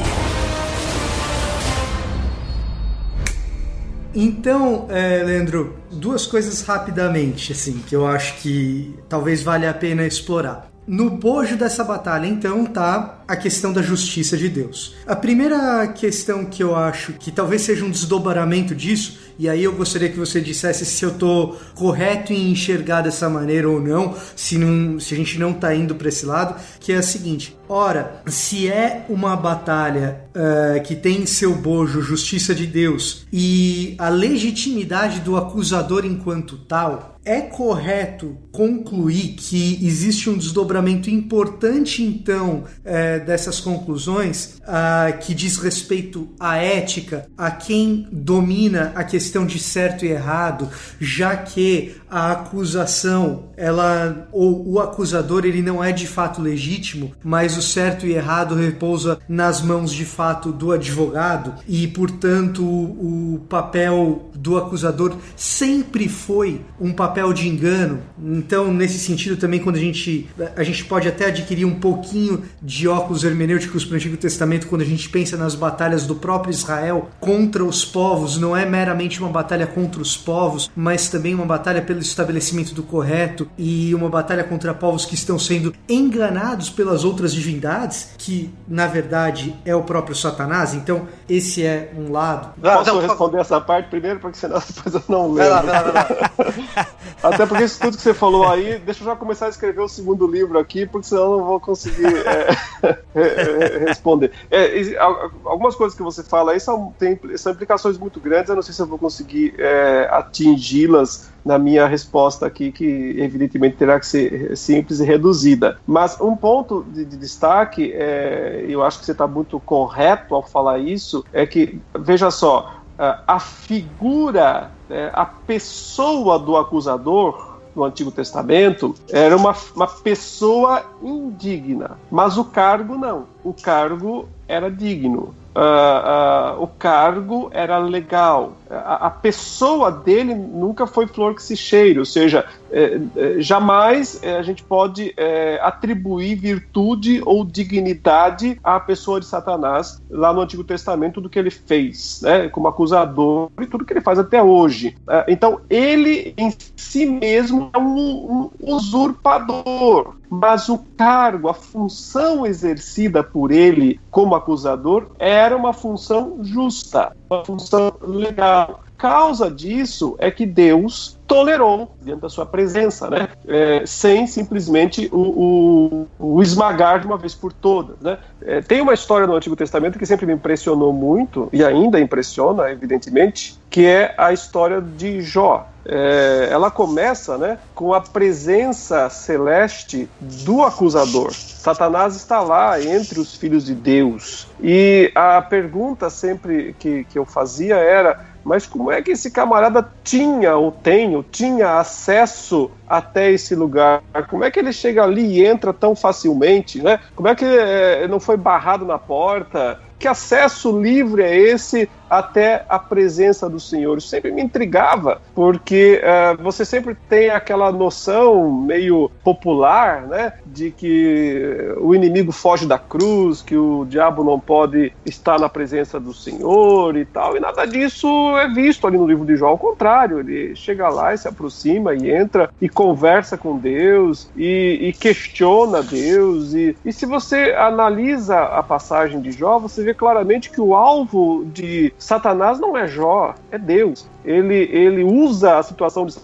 Então, é, Leandro, duas coisas rapidamente, assim, que eu acho que talvez valha a pena explorar. No bojo dessa batalha, então, tá a questão da justiça de Deus. A primeira questão que eu acho que talvez seja um desdobramento disso, e aí eu gostaria que você dissesse se eu tô correto em enxergar dessa maneira ou não, se, não, se a gente não tá indo para esse lado, que é a seguinte: ora, se é uma batalha uh, que tem em seu bojo justiça de Deus e a legitimidade do acusador enquanto tal, é correto concluir que existe um desdobramento importante, então, é, dessas conclusões, uh, que diz respeito à ética, a quem domina a questão de certo e errado, já que a acusação, ela ou o acusador, ele não é de fato legítimo, mas o certo e errado repousa nas mãos de fato do advogado e, portanto, o, o papel do acusador sempre foi um papel de engano. Então, nesse sentido também quando a gente a gente pode até adquirir um pouquinho de óculos hermenêuticos para o Antigo Testamento quando a gente pensa nas batalhas do próprio Israel contra os povos, não é meramente uma batalha contra os povos, mas também uma batalha pelo estabelecimento do correto e uma batalha contra povos que estão sendo enganados pelas outras divindades, que na verdade é o próprio Satanás. Então, esse é um lado. Posso não, responder não. essa parte primeiro, porque senão depois eu não lembro. Vai lá, vai lá, vai lá. Até porque isso tudo que você falou aí, deixa eu já começar a escrever o segundo livro aqui, porque senão eu não vou conseguir é, responder. É, algumas coisas que você fala aí são, tem, são implicações muito grandes, eu não sei se eu vou conseguir é, atingi-las na minha resposta aqui, que evidentemente terá que ser simples e reduzida. Mas um ponto de, de destaque, é, eu acho que você está muito correto ao falar isso, é que, veja só, a figura, né, a pessoa do acusador no Antigo Testamento era uma, uma pessoa indigna, mas o cargo não. O cargo era digno. Uh, o cargo era legal. A, a, pessoa dele nunca foi flor que se cheire, ou seja, é, é, jamais é, a gente pode é, atribuir virtude ou dignidade à pessoa de Satanás lá no Antigo Testamento, tudo que ele fez, né, como acusador e tudo que ele faz até hoje. É, então, ele em si mesmo é um, um usurpador, mas o cargo, a função exercida por ele como acusador era uma função justa, uma função legal. Causa disso é que Deus tolerou diante da sua presença, né? É, sem simplesmente o, o, o, esmagar de uma vez por todas. Né? É, tem uma história no Antigo Testamento que sempre me impressionou muito, e ainda impressiona, evidentemente, que é a história de Jó. É, ela começa né, com a presença celeste do acusador. Satanás está lá entre os filhos de Deus. E a pergunta sempre que, que eu fazia era mas como é que esse camarada tinha ou tem ou tinha acesso até esse lugar? Como é que ele chega ali e entra tão facilmente, né? Como é que é, não foi barrado na porta? Que acesso livre é esse até a presença do Senhor. Isso sempre me intrigava, porque uh, você sempre tem aquela noção meio popular, né, de que o inimigo foge da cruz, que o diabo não pode estar na presença do Senhor e tal, e nada disso é visto ali no livro de Jó. Ao contrário, ele chega lá e se aproxima e entra e conversa com Deus e, e questiona Deus. E, e se você analisa a passagem de Jó, você vê claramente que o alvo de Satanás não é Jó, é Deus. Ele, ele usa a situação de,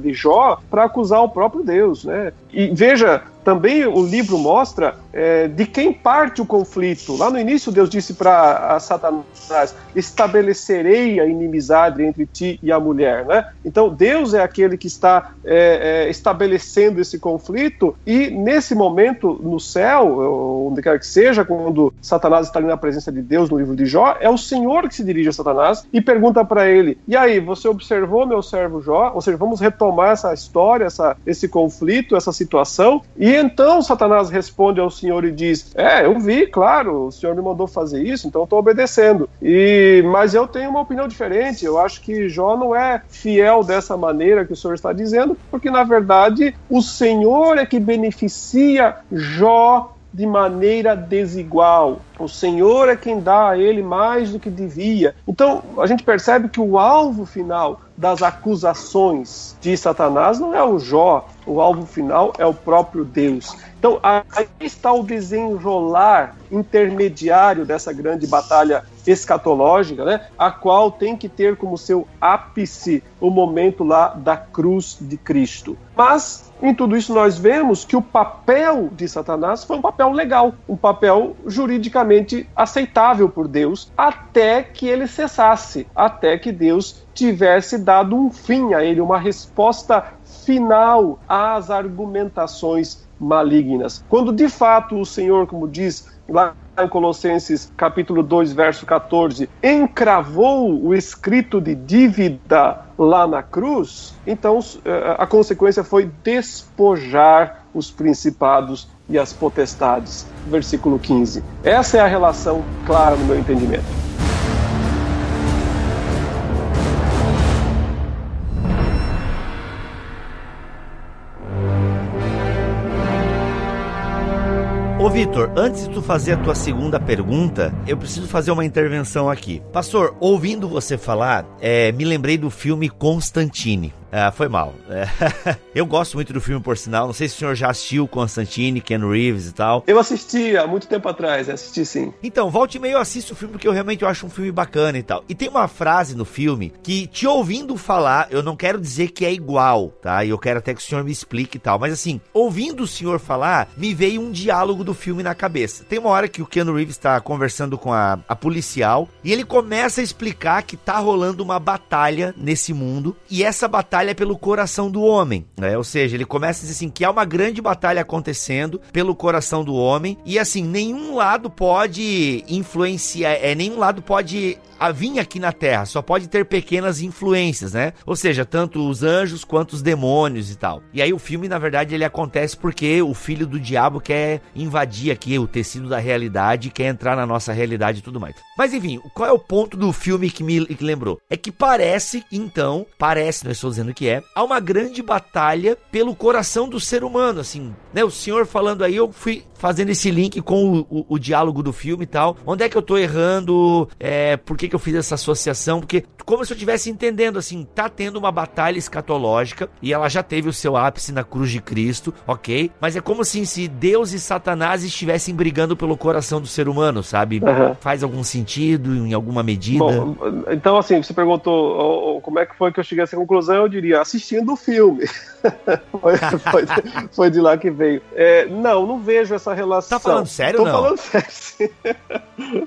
de Jó para acusar o próprio Deus, né? E veja, também o livro mostra é, de quem parte o conflito. Lá no início, Deus disse para Satanás: estabelecerei a inimizade entre ti e a mulher. Né? Então, Deus é aquele que está é, é, estabelecendo esse conflito, e nesse momento, no céu, onde quer que seja, quando Satanás está ali na presença de Deus no livro de Jó, é o Senhor que se dirige a Satanás e pergunta para ele: E aí, você observou meu servo Jó? Ou seja, vamos retomar essa história, essa, esse conflito, essa situação. E então Satanás responde ao Senhor e diz: É, eu vi, claro, o Senhor me mandou fazer isso, então eu estou obedecendo. E mas eu tenho uma opinião diferente. Eu acho que Jó não é fiel dessa maneira que o Senhor está dizendo, porque na verdade o Senhor é que beneficia Jó de maneira desigual. O Senhor é quem dá a ele mais do que devia. Então, a gente percebe que o alvo final das acusações de Satanás não é o Jó, o alvo final é o próprio Deus. Então, aí está o desenrolar intermediário dessa grande batalha escatológica, né, a qual tem que ter como seu ápice o momento lá da cruz de Cristo. Mas em tudo isso nós vemos que o papel de Satanás foi um papel legal, um papel juridicamente aceitável por Deus, até que ele cessasse, até que Deus tivesse dado um fim a ele, uma resposta final às argumentações malignas. Quando de fato o Senhor, como diz lá em Colossenses capítulo 2, verso 14, encravou o escrito de dívida lá na cruz, então eh, a consequência foi despojar os principados e as potestades. Versículo 15. Essa é a relação clara no meu entendimento. Vitor, antes de tu fazer a tua segunda pergunta, eu preciso fazer uma intervenção aqui. Pastor, ouvindo você falar, é, me lembrei do filme Constantine. Ah, foi mal. É. Eu gosto muito do filme, por sinal. Não sei se o senhor já assistiu Constantine, Ken Reeves e tal. Eu assisti há muito tempo atrás, assisti sim. Então, volte e meio eu assisto o filme porque eu realmente acho um filme bacana e tal. E tem uma frase no filme que, te ouvindo falar, eu não quero dizer que é igual, tá? E eu quero até que o senhor me explique e tal. Mas assim, ouvindo o senhor falar, me veio um diálogo do filme na cabeça. Tem uma hora que o Ken Reeves está conversando com a, a policial e ele começa a explicar que tá rolando uma batalha nesse mundo e essa batalha batalha pelo coração do homem, né? Ou seja, ele começa a dizer assim que há uma grande batalha acontecendo pelo coração do homem e assim, nenhum lado pode influenciar, é nenhum lado pode a vir aqui na Terra, só pode ter pequenas influências, né? Ou seja, tanto os anjos quanto os demônios e tal. E aí o filme, na verdade, ele acontece porque o filho do diabo quer invadir aqui o tecido da realidade, quer entrar na nossa realidade e tudo mais. Mas enfim, qual é o ponto do filme que me que lembrou? É que parece, então, parece, não estou dizendo que é, há uma grande batalha pelo coração do ser humano, assim, né? O senhor falando aí, eu fui fazendo esse link com o, o, o diálogo do filme e tal. Onde é que eu tô errando? É, por que, que eu fiz essa associação? Porque, como se eu estivesse entendendo, assim, tá tendo uma batalha escatológica e ela já teve o seu ápice na cruz de Cristo, ok? Mas é como assim, se Deus e Satanás estivessem brigando pelo coração do ser humano, sabe? Uhum. Faz algum sentido em alguma medida? Bom, então, assim, você perguntou como é que foi que eu cheguei a essa conclusão, eu diria, assistindo o filme. foi, foi, foi, de lá que veio. É, não, não vejo essa relação. Tá falando sério, Tô não? falando sério, sim.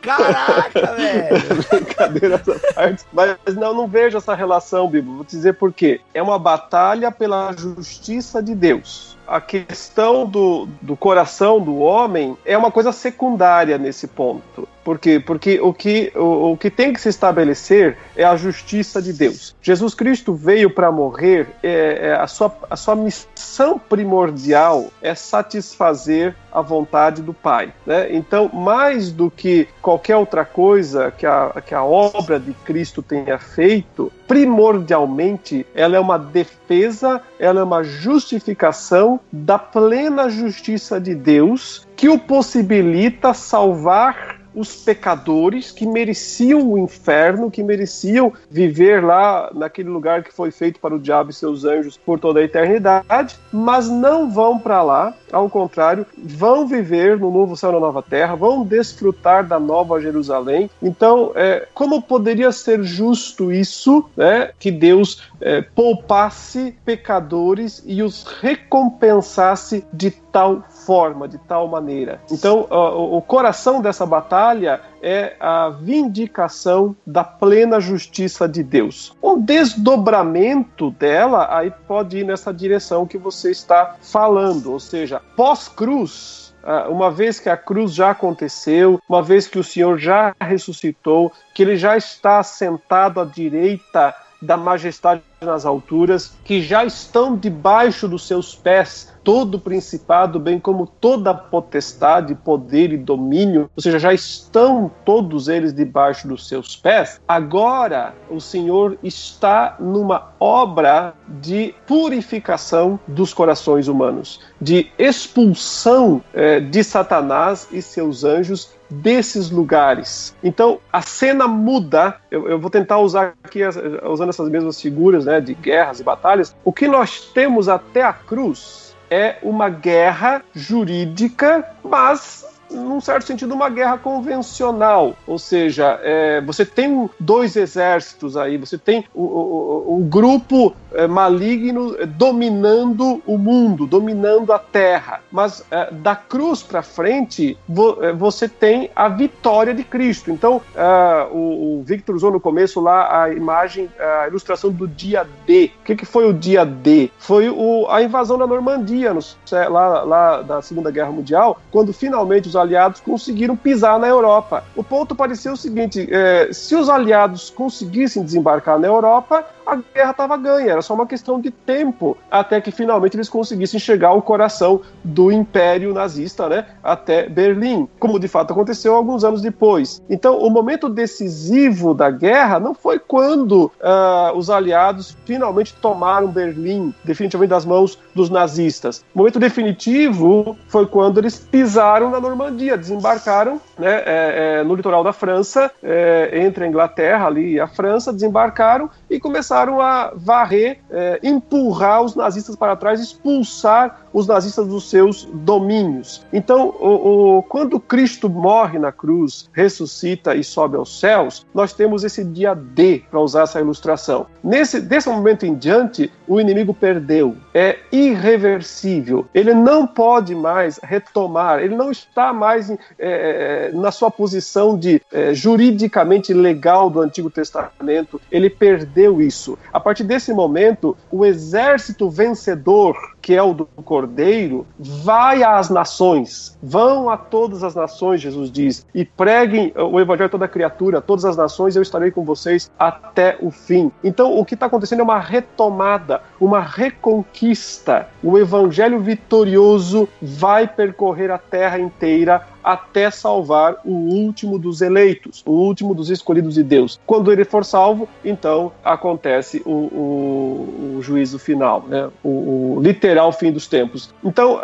Caraca, velho! Brincadeira essa parte. Mas não, não vejo essa relação, Bibo. Vou te dizer por quê. É uma batalha pela justiça de Deus a questão do, do coração do homem é uma coisa secundária nesse ponto. Por quê? Porque o que, o, o que tem que se estabelecer é a justiça de Deus. Jesus Cristo veio para morrer, é, é, a, sua, a sua missão primordial é satisfazer a vontade do Pai. Né? Então, mais do que qualquer outra coisa que a, que a obra de Cristo tenha feito, primordialmente ela é uma defesa, ela é uma justificação da plena justiça de Deus que o possibilita salvar os pecadores que mereciam o inferno, que mereciam viver lá naquele lugar que foi feito para o diabo e seus anjos por toda a eternidade, mas não vão para lá ao contrário, vão viver no novo céu e na nova terra, vão desfrutar da nova Jerusalém. Então, é, como poderia ser justo isso, né, que Deus é, poupasse pecadores e os recompensasse de tal forma, de tal maneira. Então, o, o coração dessa batalha é a vindicação da plena justiça de Deus. Um desdobramento dela aí pode ir nessa direção que você está falando, ou seja, pós-cruz, ah, uma vez que a cruz já aconteceu, uma vez que o Senhor já ressuscitou, que ele já está sentado à direita da majestade nas alturas, que já estão debaixo dos seus pés todo o principado, bem como toda a potestade, poder e domínio, ou seja, já estão todos eles debaixo dos seus pés. Agora o Senhor está numa obra de purificação dos corações humanos, de expulsão eh, de Satanás e seus anjos desses lugares. Então a cena muda. Eu, eu vou tentar usar aqui usando essas mesmas figuras, né, de guerras e batalhas. O que nós temos até a cruz é uma guerra jurídica, mas num certo sentido, uma guerra convencional. Ou seja, é, você tem dois exércitos aí, você tem o grupo é, maligno dominando o mundo, dominando a terra. Mas é, da cruz para frente, vo, é, você tem a vitória de Cristo. Então, é, o, o, Victor usou no começo lá a imagem, a ilustração do dia D. O que, que foi o dia D? Foi o, a invasão da Normandia, no, lá, lá da Segunda Guerra Mundial, quando finalmente os aliados conseguiram pisar na Europa. O ponto parecia o seguinte: é, se os aliados conseguissem desembarcar na Europa, a guerra estava ganha, era só uma questão de tempo até que finalmente eles conseguissem chegar ao coração do Império Nazista, né, até Berlim, como de fato aconteceu alguns anos depois. Então, o momento decisivo da guerra não foi quando uh, os aliados finalmente tomaram Berlim, definitivamente das mãos dos nazistas. O momento definitivo foi quando eles pisaram na Normandia, desembarcaram né, é, é, no litoral da França, é, entre a Inglaterra ali e a França, desembarcaram e começaram a varrer, é, empurrar os nazistas para trás, expulsar os nazistas dos seus domínios. Então, o, o, quando Cristo morre na cruz, ressuscita e sobe aos céus, nós temos esse dia D, para usar essa ilustração. Nesse desse momento em diante, o inimigo perdeu. É irreversível. Ele não pode mais retomar, ele não está mais é, é, na sua posição de é, juridicamente legal do Antigo Testamento. Ele perdeu isso. A partir desse momento, o exército vencedor que é o do Cordeiro, vai às nações, vão a todas as nações, Jesus diz, e preguem o evangelho a toda criatura, todas as nações, eu estarei com vocês até o fim. Então, o que está acontecendo é uma retomada, uma reconquista. O evangelho vitorioso vai percorrer a terra inteira até salvar o último dos eleitos, o último dos escolhidos de Deus. Quando ele for salvo, então acontece o, o, o juízo final, né? o, o, literal fim dos tempos. Então,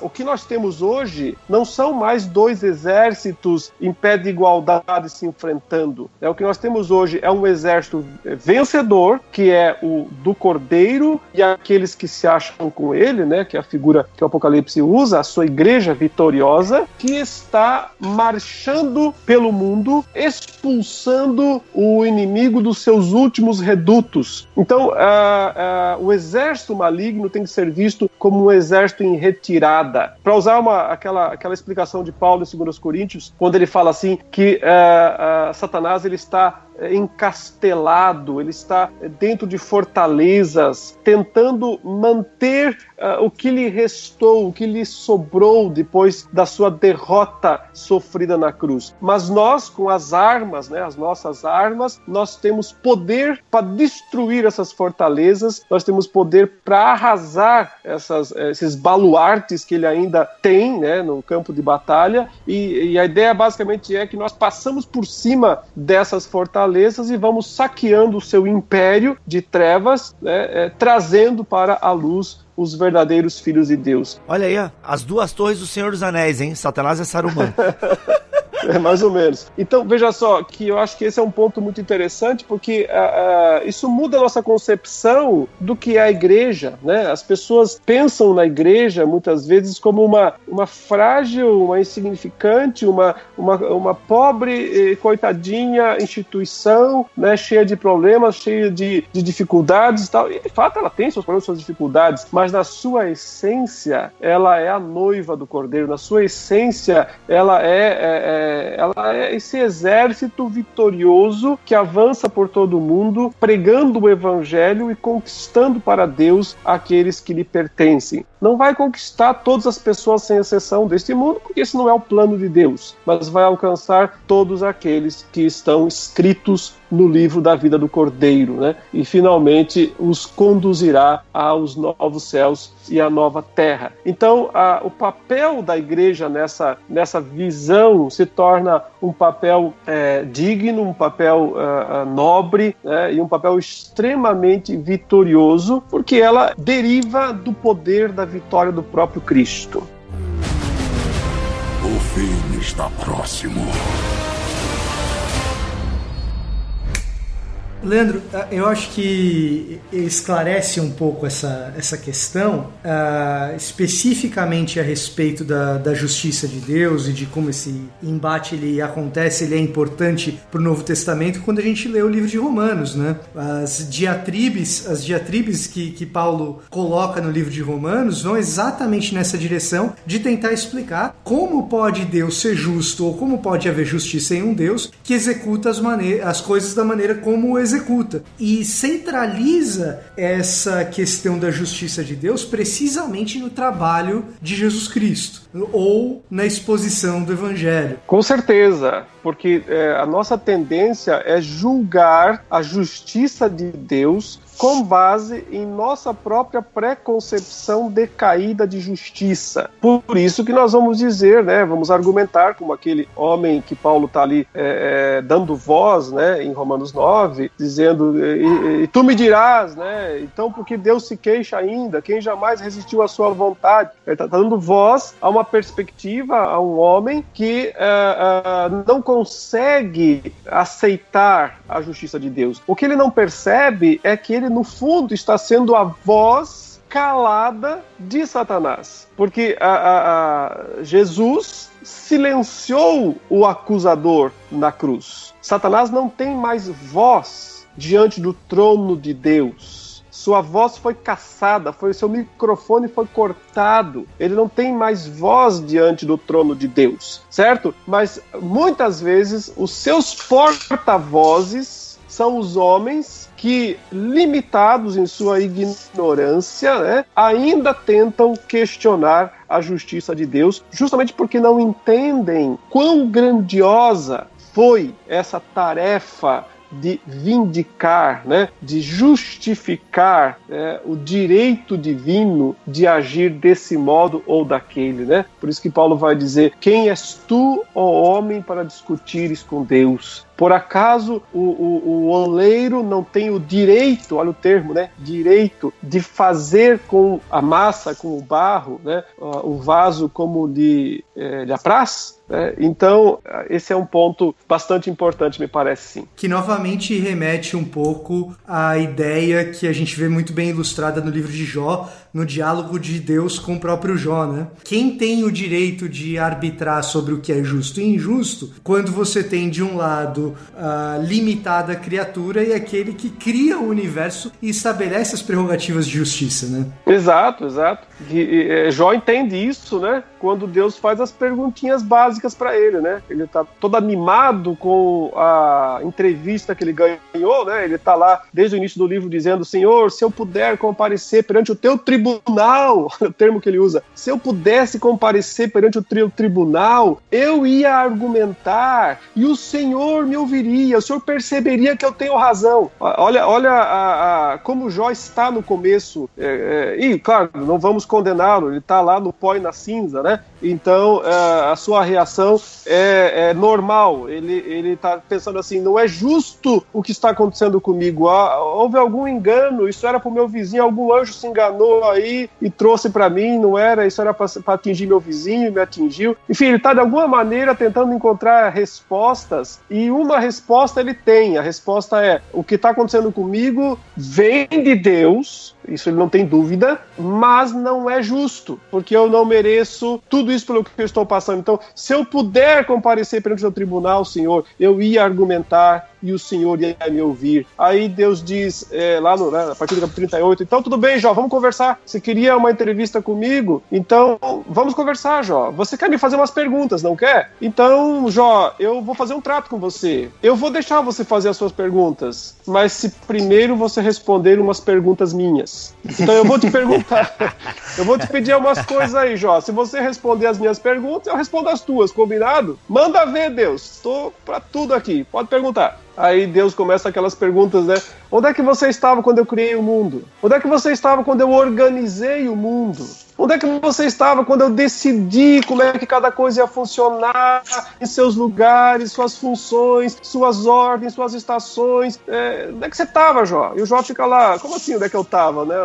o que nós temos hoje não são mais dois exércitos em pé de igualdade se enfrentando. Né? O que nós temos hoje é um exército vencedor, que é o do Cordeiro e aqueles que se acham com ele, né? que é a figura que o Apocalipse usa, a sua igreja vitoriosa que está marchando pelo mundo, expulsando o inimigo dos seus últimos redutos. Então, uh, uh, o exército maligno tem que ser visto como um exército em retirada. Para usar uma, aquela, aquela explicação de Paulo em 2 Coríntios, quando ele fala assim que uh, Satanás ele está encastelado, ele está dentro de fortalezas, tentando manter uh, o que lhe restou, o que lhe sobrou depois da sua derrota sofrida na cruz. Mas nós, com as armas, né, as nossas armas, nós temos poder para destruir essas fortalezas, nós temos poder para arrasar essas, esses baluartes que ele ainda tem né, no campo de batalha, e, e a ideia basicamente é que nós passamos por cima dessas fortalezas e vamos saqueando o seu império de trevas, né, é, trazendo para a luz os verdadeiros filhos de Deus. Olha aí, ó, as duas torres do Senhor dos Anéis, hein? Satanás é Saruman. É mais ou menos. Então, veja só, que eu acho que esse é um ponto muito interessante, porque uh, uh, isso muda a nossa concepção do que é a igreja. Né? As pessoas pensam na igreja, muitas vezes, como uma, uma frágil, uma insignificante, uma, uma, uma pobre, eh, coitadinha instituição, né, cheia de problemas, cheia de, de dificuldades e tal. E, de fato, ela tem seus problemas, suas dificuldades, mas na sua essência, ela é a noiva do cordeiro, na sua essência, ela é, é, é ela é esse exército vitorioso que avança por todo o mundo, pregando o evangelho e conquistando para Deus aqueles que lhe pertencem. Não vai conquistar todas as pessoas sem exceção deste mundo, porque esse não é o plano de Deus, mas vai alcançar todos aqueles que estão escritos no livro da vida do Cordeiro, né? E finalmente os conduzirá aos novos céus e à nova terra. Então, a, o papel da igreja nessa, nessa visão se torna um papel é, digno, um papel é, é nobre né? e um papel extremamente vitorioso, porque ela deriva do poder da vitória do próprio Cristo. O fim está próximo. Leandro, ah, eu acho que esclarece um pouco essa, essa questão, uh, especificamente a respeito da, da justiça de Deus e de como esse embate ele acontece, ele é importante para o Novo Testamento quando a gente lê o livro de Romanos, né? As diatribes, as diatribes que, que Paulo coloca no livro de Romanos vão exatamente nessa direção de tentar explicar como pode Deus ser justo ou como pode haver justiça em um Deus que executa as, as coisas da maneira como executa executa e centraliza essa questão da justiça de Deus precisamente no trabalho de Jesus Cristo ou na exposição do Evangelho. Com certeza, porque é, a nossa tendência é julgar a justiça de Deus com base em nossa própria preconcepção decaída de justiça. Por isso que nós vamos dizer, né, vamos argumentar como aquele homem que Paulo está ali é, é, dando voz, né, em Romanos 9, dizendo, e, e, tu me dirás, né, então porque Deus se queixa ainda, quem jamais resistiu à sua vontade? Ele está tá dando voz a uma perspectiva, a um homem que é, é, não consegue aceitar a justiça de Deus. O que ele não percebe é que ele ele, no fundo, está sendo a voz calada de Satanás. Porque a, a, a Jesus silenciou o acusador na cruz. Satanás não tem mais voz diante do trono de Deus sua voz foi caçada, foi seu microfone foi cortado. Ele não tem mais voz diante do trono de Deus, certo? Mas muitas vezes os seus porta-vozes são os homens que, limitados em sua ignorância, né, ainda tentam questionar a justiça de Deus, justamente porque não entendem quão grandiosa foi essa tarefa de vindicar, né, de justificar né, o direito divino de agir desse modo ou daquele. Né? Por isso que Paulo vai dizer: Quem és tu, ó homem, para discutires com Deus? Por acaso o, o, o oleiro não tem o direito, olha o termo, né? Direito de fazer com a massa, com o barro, né? O vaso como lhe, é, lhe apraz? Né? Então, esse é um ponto bastante importante, me parece sim. Que novamente remete um pouco à ideia que a gente vê muito bem ilustrada no livro de Jó, no diálogo de Deus com o próprio Jó, né? Quem tem o direito de arbitrar sobre o que é justo e injusto quando você tem de um lado a limitada criatura e aquele que cria o universo e estabelece as prerrogativas de justiça, né? Exato, exato. E, é, Jó entende isso, né? Quando Deus faz as perguntinhas básicas para ele, né? Ele tá todo animado com a entrevista que ele ganhou, né? Ele tá lá desde o início do livro dizendo: Senhor, se eu puder comparecer perante o teu tribunal tribunal, o termo que ele usa, se eu pudesse comparecer perante o tri tribunal, eu ia argumentar e o Senhor me ouviria, o Senhor perceberia que eu tenho razão. Olha, olha a, a, como Jó está no começo, é, é, e claro, não vamos condená-lo, ele está lá no pó e na cinza, né? Então uh, a sua reação é, é, normal. Ele está pensando assim: não é justo o que está acontecendo comigo. Ah, houve algum engano, isso era para o meu vizinho, algum anjo se enganou aí e trouxe para mim, não era, isso era para atingir meu vizinho, me atingiu. Enfim, ele está de alguma maneira tentando encontrar respostas e uma resposta ele tem. A resposta é: o que está acontecendo comigo vem de Deus, isso ele não tem dúvida, mas não é justo, porque eu não mereço tudo isso pelo que eu estou passando. Então, se eu puder comparecer perante o tribunal, Senhor, eu ia argumentar e o Senhor ia me ouvir. Aí Deus diz, é, lá no, né, a partir do capítulo 38, então tudo bem, Jó, vamos conversar. Você queria uma entrevista comigo? Então vamos conversar, Jó. Você quer me fazer umas perguntas, não quer? Então, Jó, eu vou fazer um trato com você. Eu vou deixar você fazer as suas perguntas, mas se primeiro você responder umas perguntas minhas. Então eu vou te perguntar, eu vou te pedir umas coisas aí, Jó. Se você responder as minhas perguntas, eu respondo as tuas, combinado? Manda ver, Deus. Tô pra tudo aqui. Pode perguntar. Aí Deus começa aquelas perguntas, né? Onde é que você estava quando eu criei o mundo? Onde é que você estava quando eu organizei o mundo? Onde é que você estava quando eu decidi como é que cada coisa ia funcionar em seus lugares, suas funções, suas ordens, suas estações? É, onde é que você estava, Jó? E o Jó fica lá, como assim onde é que eu estava, né?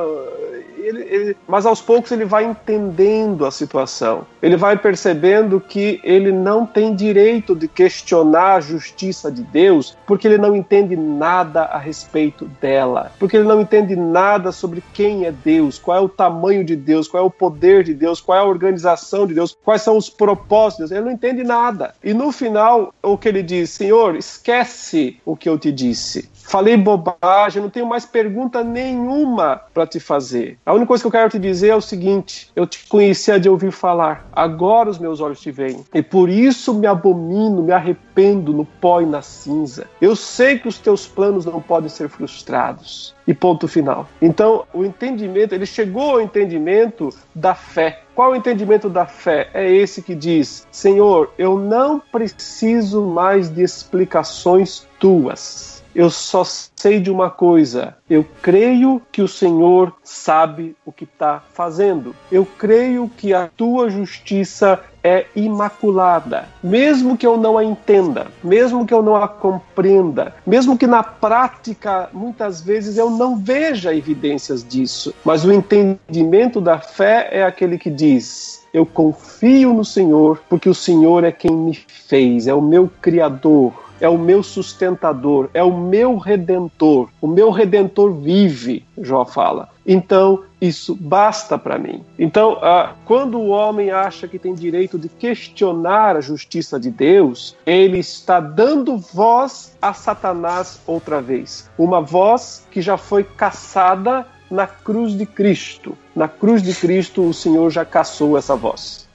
Ele, ele, mas aos poucos ele vai entendendo a situação. Ele vai percebendo que ele não tem direito de questionar a justiça de Deus, porque ele não entende nada a respeito dela, porque ele não entende nada sobre quem é Deus, qual é o tamanho de Deus, qual é o poder de Deus, qual é a organização de Deus, quais são os propósitos. Ele não entende nada. E no final, o que ele diz, Senhor, esquece o que eu te disse. Falei bobagem, não tenho mais pergunta nenhuma para te fazer. A única coisa que eu quero te dizer é o seguinte: eu te conhecia de ouvir falar, agora os meus olhos te veem. E por isso me abomino, me arrependo no pó e na cinza. Eu sei que os teus planos não podem ser frustrados. E ponto final. Então, o entendimento, ele chegou ao entendimento da fé. Qual o entendimento da fé? É esse que diz: Senhor, eu não preciso mais de explicações tuas eu só sei de uma coisa: eu creio que o Senhor sabe o que está fazendo. Eu creio que a tua justiça é imaculada. Mesmo que eu não a entenda, mesmo que eu não a compreenda, mesmo que na prática muitas vezes eu não veja evidências disso, mas o entendimento da fé é aquele que diz: eu confio no Senhor, porque o Senhor é quem me fez, é o meu Criador é o meu sustentador, é o meu redentor. O meu redentor vive, Jó fala. Então, isso basta para mim. Então, ah, quando o homem acha que tem direito de questionar a justiça de Deus, ele está dando voz a Satanás outra vez. Uma voz que já foi caçada na cruz de Cristo. Na cruz de Cristo, o Senhor já caçou essa voz.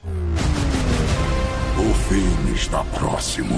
O fim está próximo.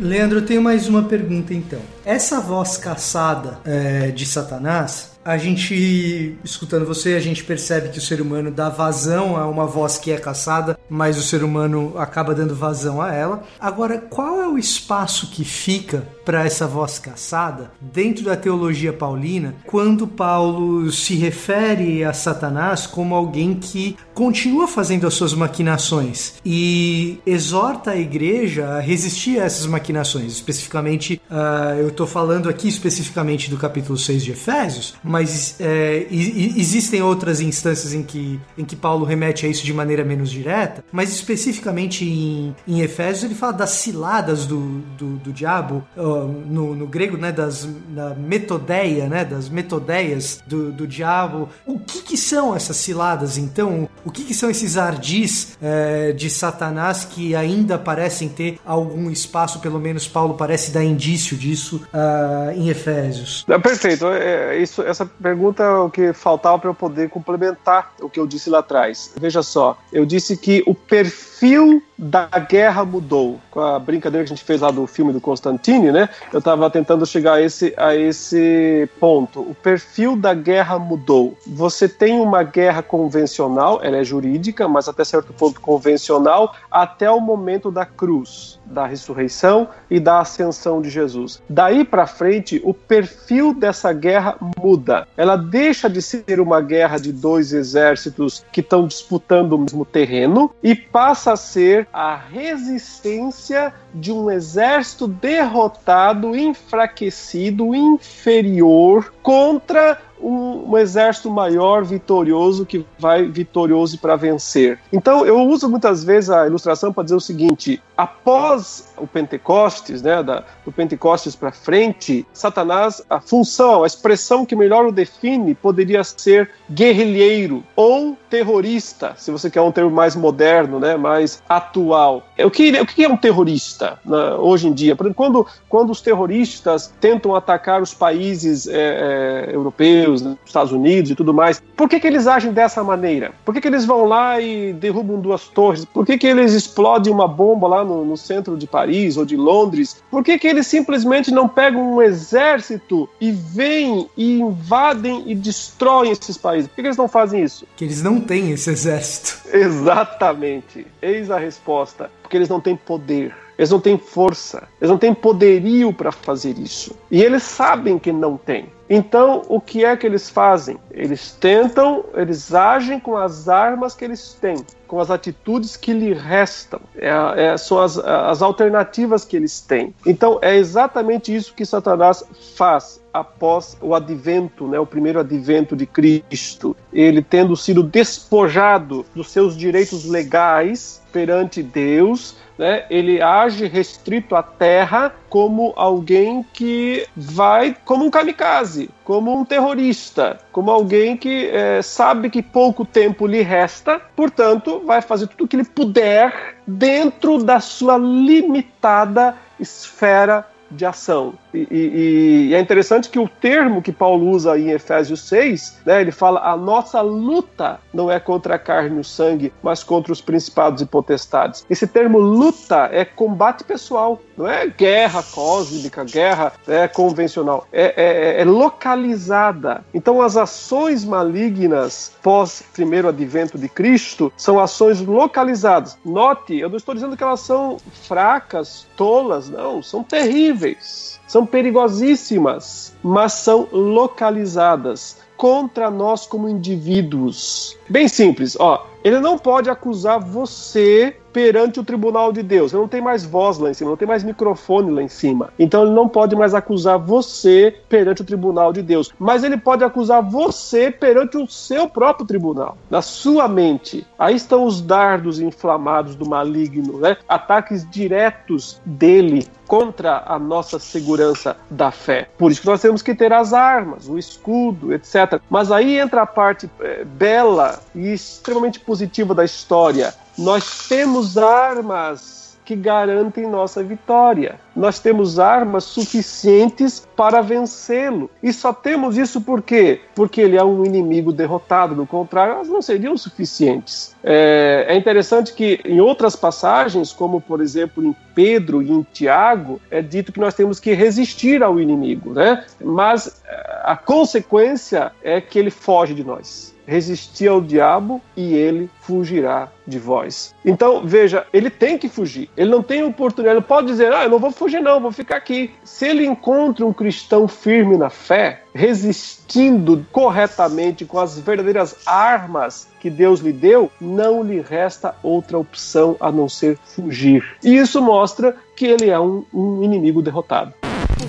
Leandro, eu tenho mais uma pergunta então. Essa voz caçada é, de Satanás, a gente, escutando você, a gente percebe que o ser humano dá vazão a uma voz que é caçada, mas o ser humano acaba dando vazão a ela. Agora, qual é o espaço que fica para essa voz caçada dentro da teologia paulina quando Paulo se refere a Satanás como alguém que continua fazendo as suas maquinações e exorta a igreja a resistir a essas maquinações? Especificamente, uh, eu estou falando aqui especificamente do capítulo 6 de Efésios, mas é, existem outras instâncias em que, em que Paulo remete a isso de maneira menos direta, mas especificamente em, em Efésios ele fala das ciladas do, do, do diabo, no, no, grego, né, das, da metodeia, né, das metodeias do, do diabo. O que, que são essas ciladas, então? O que, que são esses ardis é, de Satanás que ainda parecem ter algum espaço, pelo menos Paulo parece dar indício disso uh, em Efésios? É, perfeito. É, isso, essa pergunta é o que faltava para eu poder complementar o que eu disse lá atrás. Veja só, eu disse que o perfil da guerra mudou. Com a brincadeira que a gente fez lá do filme do Constantine, né? Eu estava tentando chegar a esse, a esse ponto. O perfil da guerra mudou. Você tem uma guerra convencional, ela é jurídica, mas até certo ponto convencional, até o momento da cruz da ressurreição e da ascensão de Jesus. Daí para frente, o perfil dessa guerra muda. Ela deixa de ser uma guerra de dois exércitos que estão disputando o mesmo terreno e passa a ser a resistência de um exército derrotado, enfraquecido, inferior contra um, um, exército maior, vitorioso, que vai vitorioso para vencer. Então, eu uso muitas vezes a ilustração para dizer o seguinte: após o Pentecostes, né, da, do Pentecostes para frente, Satanás, a função, a expressão que melhor o define poderia ser guerrilheiro ou terrorista, se você quer um termo mais moderno, né, mais atual. O que, o que é um terrorista né, hoje em dia? Quando, quando os terroristas tentam atacar os países é, é, europeus, né, Estados Unidos e tudo mais, por que, que eles agem dessa maneira? Por que, que eles vão lá e derrubam duas torres? Por que, que eles explodem uma bomba lá no, no centro de Paris ou de Londres? Por que, que eles simplesmente não pegam um exército e vêm e invadem e destroem esses países? Por que, que eles não fazem isso? Que eles não têm esse exército. Exatamente. Eis a resposta. Porque eles não têm poder. Eles não têm força, eles não têm poderio para fazer isso. E eles sabem que não têm. Então, o que é que eles fazem? Eles tentam, eles agem com as armas que eles têm, com as atitudes que lhe restam. É, é, são as, as alternativas que eles têm. Então, é exatamente isso que Satanás faz após o advento, né, o primeiro advento de Cristo. Ele tendo sido despojado dos seus direitos legais perante Deus, né, ele age restrito à terra como alguém que vai como um kamikaze, como um terrorista, como alguém que é, sabe que pouco tempo lhe resta, portanto, vai fazer tudo o que ele puder dentro da sua limitada esfera de ação. E, e, e, é interessante que o termo que Paulo usa em Efésios 6, né, ele fala: a nossa luta não é contra a carne e o sangue, mas contra os principados e potestades. Esse termo luta é combate pessoal, não é guerra cósmica, guerra é, convencional, é, é, é localizada. Então, as ações malignas pós primeiro advento de Cristo são ações localizadas. Note, eu não estou dizendo que elas são fracas, tolas, não, são terríveis são perigosíssimas, mas são localizadas contra nós como indivíduos. Bem simples, ó. Ele não pode acusar você perante o tribunal de Deus. Ele não tem mais voz lá em cima, não tem mais microfone lá em cima. Então ele não pode mais acusar você perante o tribunal de Deus. Mas ele pode acusar você perante o seu próprio tribunal, na sua mente. Aí estão os dardos inflamados do maligno, né? Ataques diretos dele contra a nossa segurança da fé. Por isso que nós temos que ter as armas, o escudo, etc. Mas aí entra a parte é, bela e extremamente positiva da história. Nós temos armas que garantem nossa vitória. Nós temos armas suficientes para vencê-lo. E só temos isso por quê? Porque ele é um inimigo derrotado. Do contrário, elas não seriam suficientes. É, é interessante que em outras passagens, como por exemplo em Pedro e em Tiago, é dito que nós temos que resistir ao inimigo, né? Mas é, a consequência é que ele foge de nós resistir ao diabo e ele fugirá de vós. Então, veja, ele tem que fugir. Ele não tem oportunidade, ele pode dizer, ah, eu não vou fugir não, vou ficar aqui. Se ele encontra um cristão firme na fé, resistindo corretamente com as verdadeiras armas que Deus lhe deu, não lhe resta outra opção a não ser fugir. E isso mostra que ele é um, um inimigo derrotado.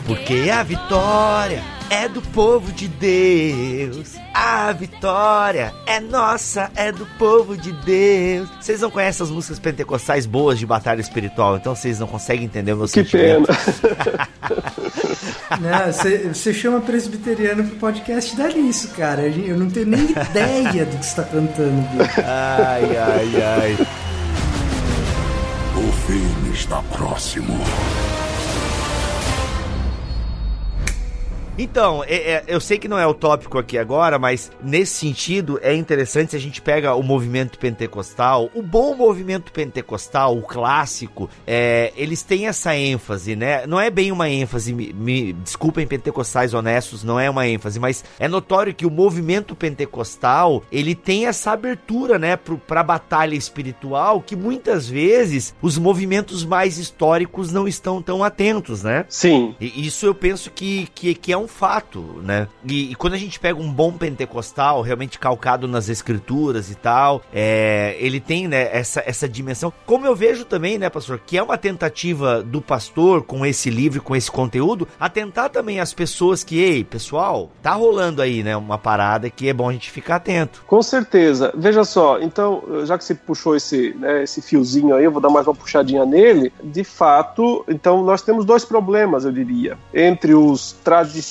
Porque a vitória é do povo de Deus. A vitória é nossa, é do povo de Deus. Vocês não conhecem as músicas pentecostais boas de batalha espiritual, então vocês não conseguem entender o meu que sentimento. pena. Você chama presbiteriano pro podcast dá nisso, cara. Eu não tenho nem ideia do que você tá cantando. Ai, ai, ai. O fim está próximo. Então, é, é, eu sei que não é o tópico aqui agora, mas nesse sentido é interessante se a gente pega o movimento pentecostal, o bom movimento pentecostal, o clássico, é, eles têm essa ênfase, né? Não é bem uma ênfase, me, me desculpem pentecostais honestos, não é uma ênfase, mas é notório que o movimento pentecostal, ele tem essa abertura, né, para a batalha espiritual que muitas vezes os movimentos mais históricos não estão tão atentos, né? Sim. E isso eu penso que, que, que é um fato, né? E, e, quando a gente pega um bom pentecostal, realmente calcado nas escrituras e tal, é, ele tem, né, essa, essa dimensão. Como eu vejo também, né, pastor, que é uma tentativa do pastor com esse livro, com esse conteúdo, atentar também as pessoas que, ei, pessoal, tá rolando aí, né, uma parada que é bom a gente ficar atento. Com certeza. Veja só, então, já que você puxou esse, né, esse fiozinho aí, eu vou dar mais uma puxadinha nele. De fato, então nós temos dois problemas, eu diria, entre os tradicionais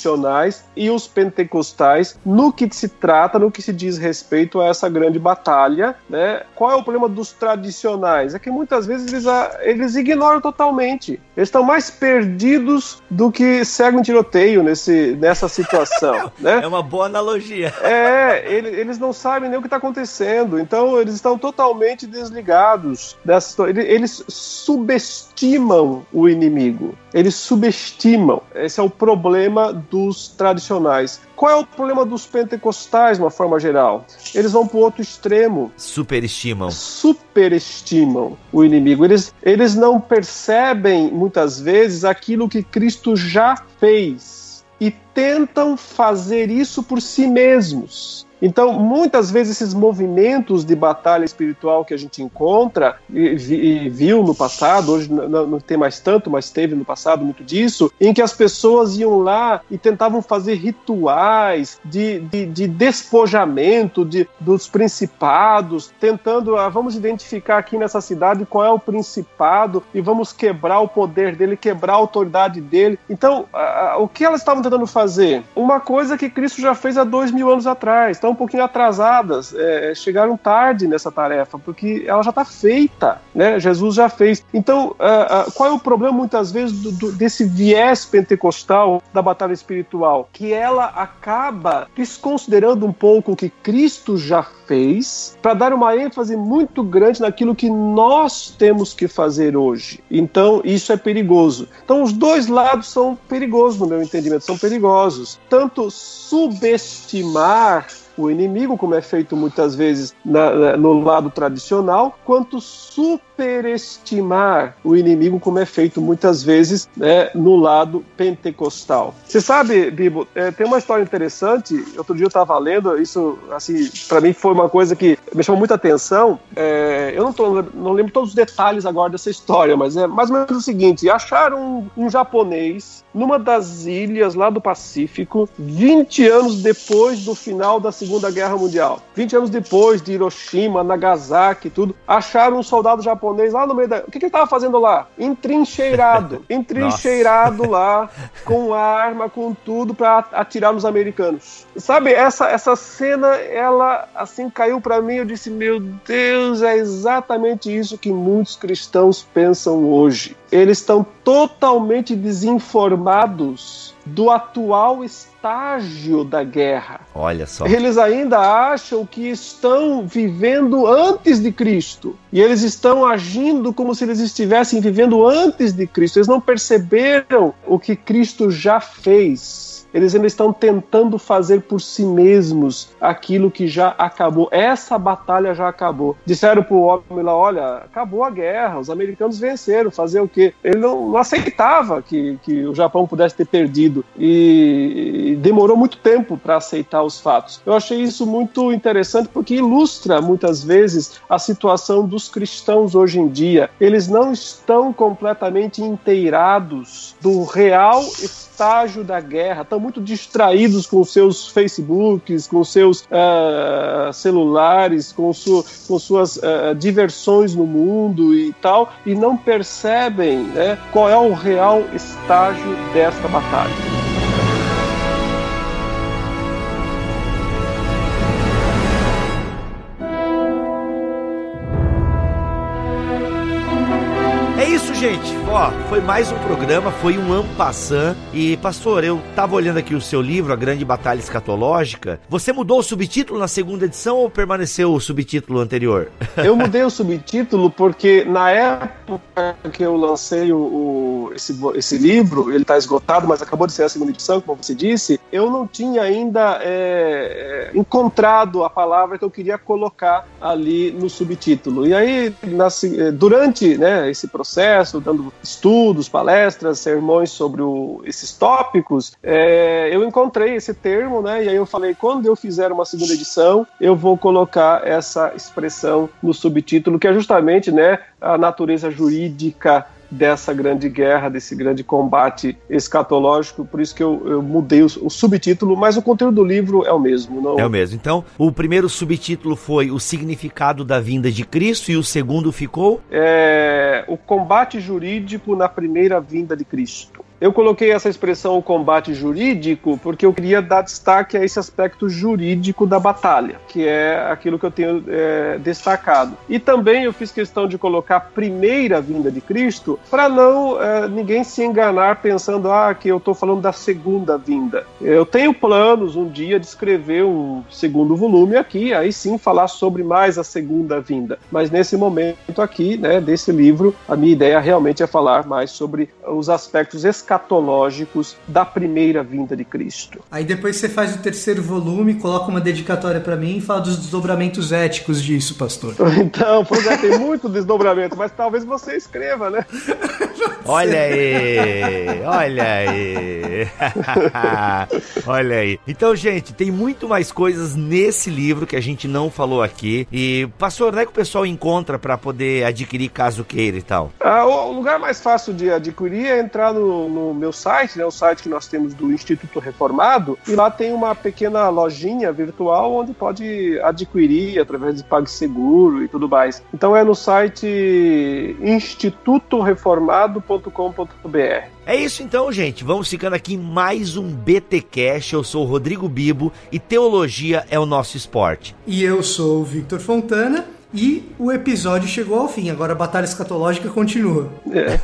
e os pentecostais no que se trata, no que se diz respeito a essa grande batalha, né? Qual é o problema dos tradicionais? É que muitas vezes eles, eles ignoram totalmente. Eles estão mais perdidos do que cego em tiroteio nesse, nessa situação, né? É uma boa analogia. É, ele, eles não sabem nem o que está acontecendo, então eles estão totalmente desligados dessa Eles subestimam o inimigo. Eles subestimam. Esse é o problema dos tradicionais. Qual é o problema dos pentecostais, de uma forma geral? Eles vão para o outro extremo. Superestimam. Superestimam o inimigo. Eles, eles não percebem, muitas vezes, aquilo que Cristo já fez. E tentam fazer isso por si mesmos. Então, muitas vezes esses movimentos de batalha espiritual que a gente encontra e, e viu no passado, hoje não, não, tem mais tanto, mas teve no passado muito disso, em que as pessoas iam lá e tentavam fazer rituais de, de, de despojamento de, dos principados, tentando, ah, vamos identificar aqui nessa cidade qual é o principado e vamos quebrar o poder dele, quebrar a autoridade dele. Então, ah, o que elas estavam tentando fazer? Uma coisa que Cristo já fez há dois mil anos atrás. Então, estão um pouquinho atrasadas, é, chegaram tarde nessa tarefa, porque ela já está feita, né? Jesus já fez. Então, uh, uh, qual é o problema muitas vezes do, do, desse viés pentecostal da batalha espiritual? Que ela acaba desconsiderando um pouco o que Cristo já fez para dar uma ênfase muito grande naquilo que nós temos que fazer hoje. Então, isso é perigoso. Então, os dois lados são perigosos, no meu entendimento, são perigosos. Tanto subestimar o inimigo, como é feito muitas vezes na, na, no lado tradicional, quanto superestimar o inimigo, como é feito muitas vezes né, no lado pentecostal. Você sabe, Bibo, é, tem uma história interessante. Outro dia eu estava lendo, isso, assim, para mim foi uma coisa que me chamou muita atenção. É, eu não, tô, não lembro todos os detalhes agora dessa história, mas é mais ou menos o seguinte: acharam um, um japonês numa das ilhas lá do Pacífico, 20 anos depois do final da Segunda Guerra Mundial. 20 anos depois de Hiroshima, Nagasaki e tudo, acharam um soldado japonês lá no meio da. O que, que ele estava fazendo lá? Entrincheirado. Entrincheirado lá, com arma, com tudo, para atirar nos americanos. Sabe, essa, essa cena, ela assim caiu para mim. Eu disse: Meu Deus, é exatamente isso que muitos cristãos pensam hoje. Eles estão totalmente desinformados do atual estágio da guerra. Olha só. Eles ainda acham que estão vivendo antes de Cristo. E eles estão agindo como se eles estivessem vivendo antes de Cristo. Eles não perceberam o que Cristo já fez eles ainda estão tentando fazer por si mesmos aquilo que já acabou. Essa batalha já acabou. Disseram pro homem lá: olha, acabou a guerra, os americanos venceram, fazer o quê? Ele não, não aceitava que, que o Japão pudesse ter perdido e, e demorou muito tempo para aceitar os fatos. Eu achei isso muito interessante porque ilustra muitas vezes a situação dos cristãos hoje em dia. Eles não estão completamente inteirados do real estágio da guerra, estão muito distraídos com seus Facebooks, com seus uh, celulares, com, su com suas uh, diversões no mundo e tal, e não percebem né, qual é o real estágio desta batalha. Gente. Ó, foi mais um programa, foi um ampassan. E, pastor, eu tava olhando aqui o seu livro, A Grande Batalha Escatológica. Você mudou o subtítulo na segunda edição ou permaneceu o subtítulo anterior? Eu mudei o subtítulo porque na época que eu lancei o, o esse, esse livro, ele tá esgotado, mas acabou de ser a segunda edição, como você disse, eu não tinha ainda é, encontrado a palavra que eu queria colocar ali no subtítulo. E aí, na, durante né, esse processo, dando estudos, palestras, sermões sobre o, esses tópicos, é, eu encontrei esse termo, né? E aí eu falei, quando eu fizer uma segunda edição, eu vou colocar essa expressão no subtítulo, que é justamente né, a natureza jurídica dessa grande guerra, desse grande combate escatológico, por isso que eu, eu mudei o, o, subtítulo, mas o conteúdo do livro é o mesmo. Não... É o mesmo. Então, o primeiro subtítulo foi o significado da vinda de Cristo e o segundo ficou? É, o combate jurídico na primeira vinda de Cristo. Eu coloquei essa expressão combate jurídico porque eu queria dar destaque a esse aspecto jurídico da batalha, que é aquilo que eu tenho é, destacado. E também eu fiz questão de colocar a primeira vinda de Cristo para não é, ninguém se enganar pensando ah, que eu estou falando da segunda vinda. Eu tenho planos um dia de escrever um segundo volume aqui, aí sim falar sobre mais a segunda vinda. Mas nesse momento aqui, né, desse livro, a minha ideia realmente é falar mais sobre os aspectos escatológicos escatológicos da primeira vinda de Cristo. Aí depois você faz o terceiro volume, coloca uma dedicatória para mim e fala dos desdobramentos éticos disso, pastor. Então, pois é, tem muito desdobramento, mas talvez você escreva, né? olha aí, olha aí. olha aí. Então, gente, tem muito mais coisas nesse livro que a gente não falou aqui. E, pastor, onde é que o pessoal encontra para poder adquirir caso queira e tal? Ah, o lugar mais fácil de adquirir é entrar no, no no meu site, né, o site que nós temos do Instituto Reformado, e lá tem uma pequena lojinha virtual onde pode adquirir através de PagSeguro e tudo mais. Então é no site institutoreformado.com.br. É isso então, gente. Vamos ficando aqui em mais um BT Cash. Eu sou o Rodrigo Bibo e teologia é o nosso esporte. E eu sou o Victor Fontana. E o episódio chegou ao fim, agora a batalha escatológica continua. É.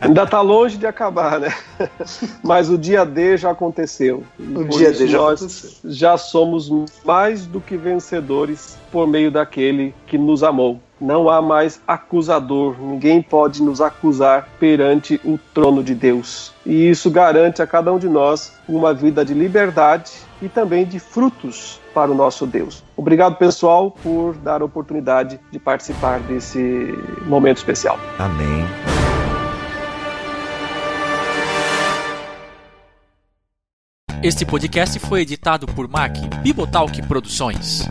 Ainda está longe de acabar, né? Mas o dia D já aconteceu. O dia D já nós aconteceu. já somos mais do que vencedores por meio daquele que nos amou. Não há mais acusador, ninguém pode nos acusar perante o trono de Deus. E isso garante a cada um de nós uma vida de liberdade e também de frutos para o nosso Deus. Obrigado, pessoal, por dar a oportunidade de participar desse momento especial. Amém. Este podcast foi editado por Mac Bibotalk Produções.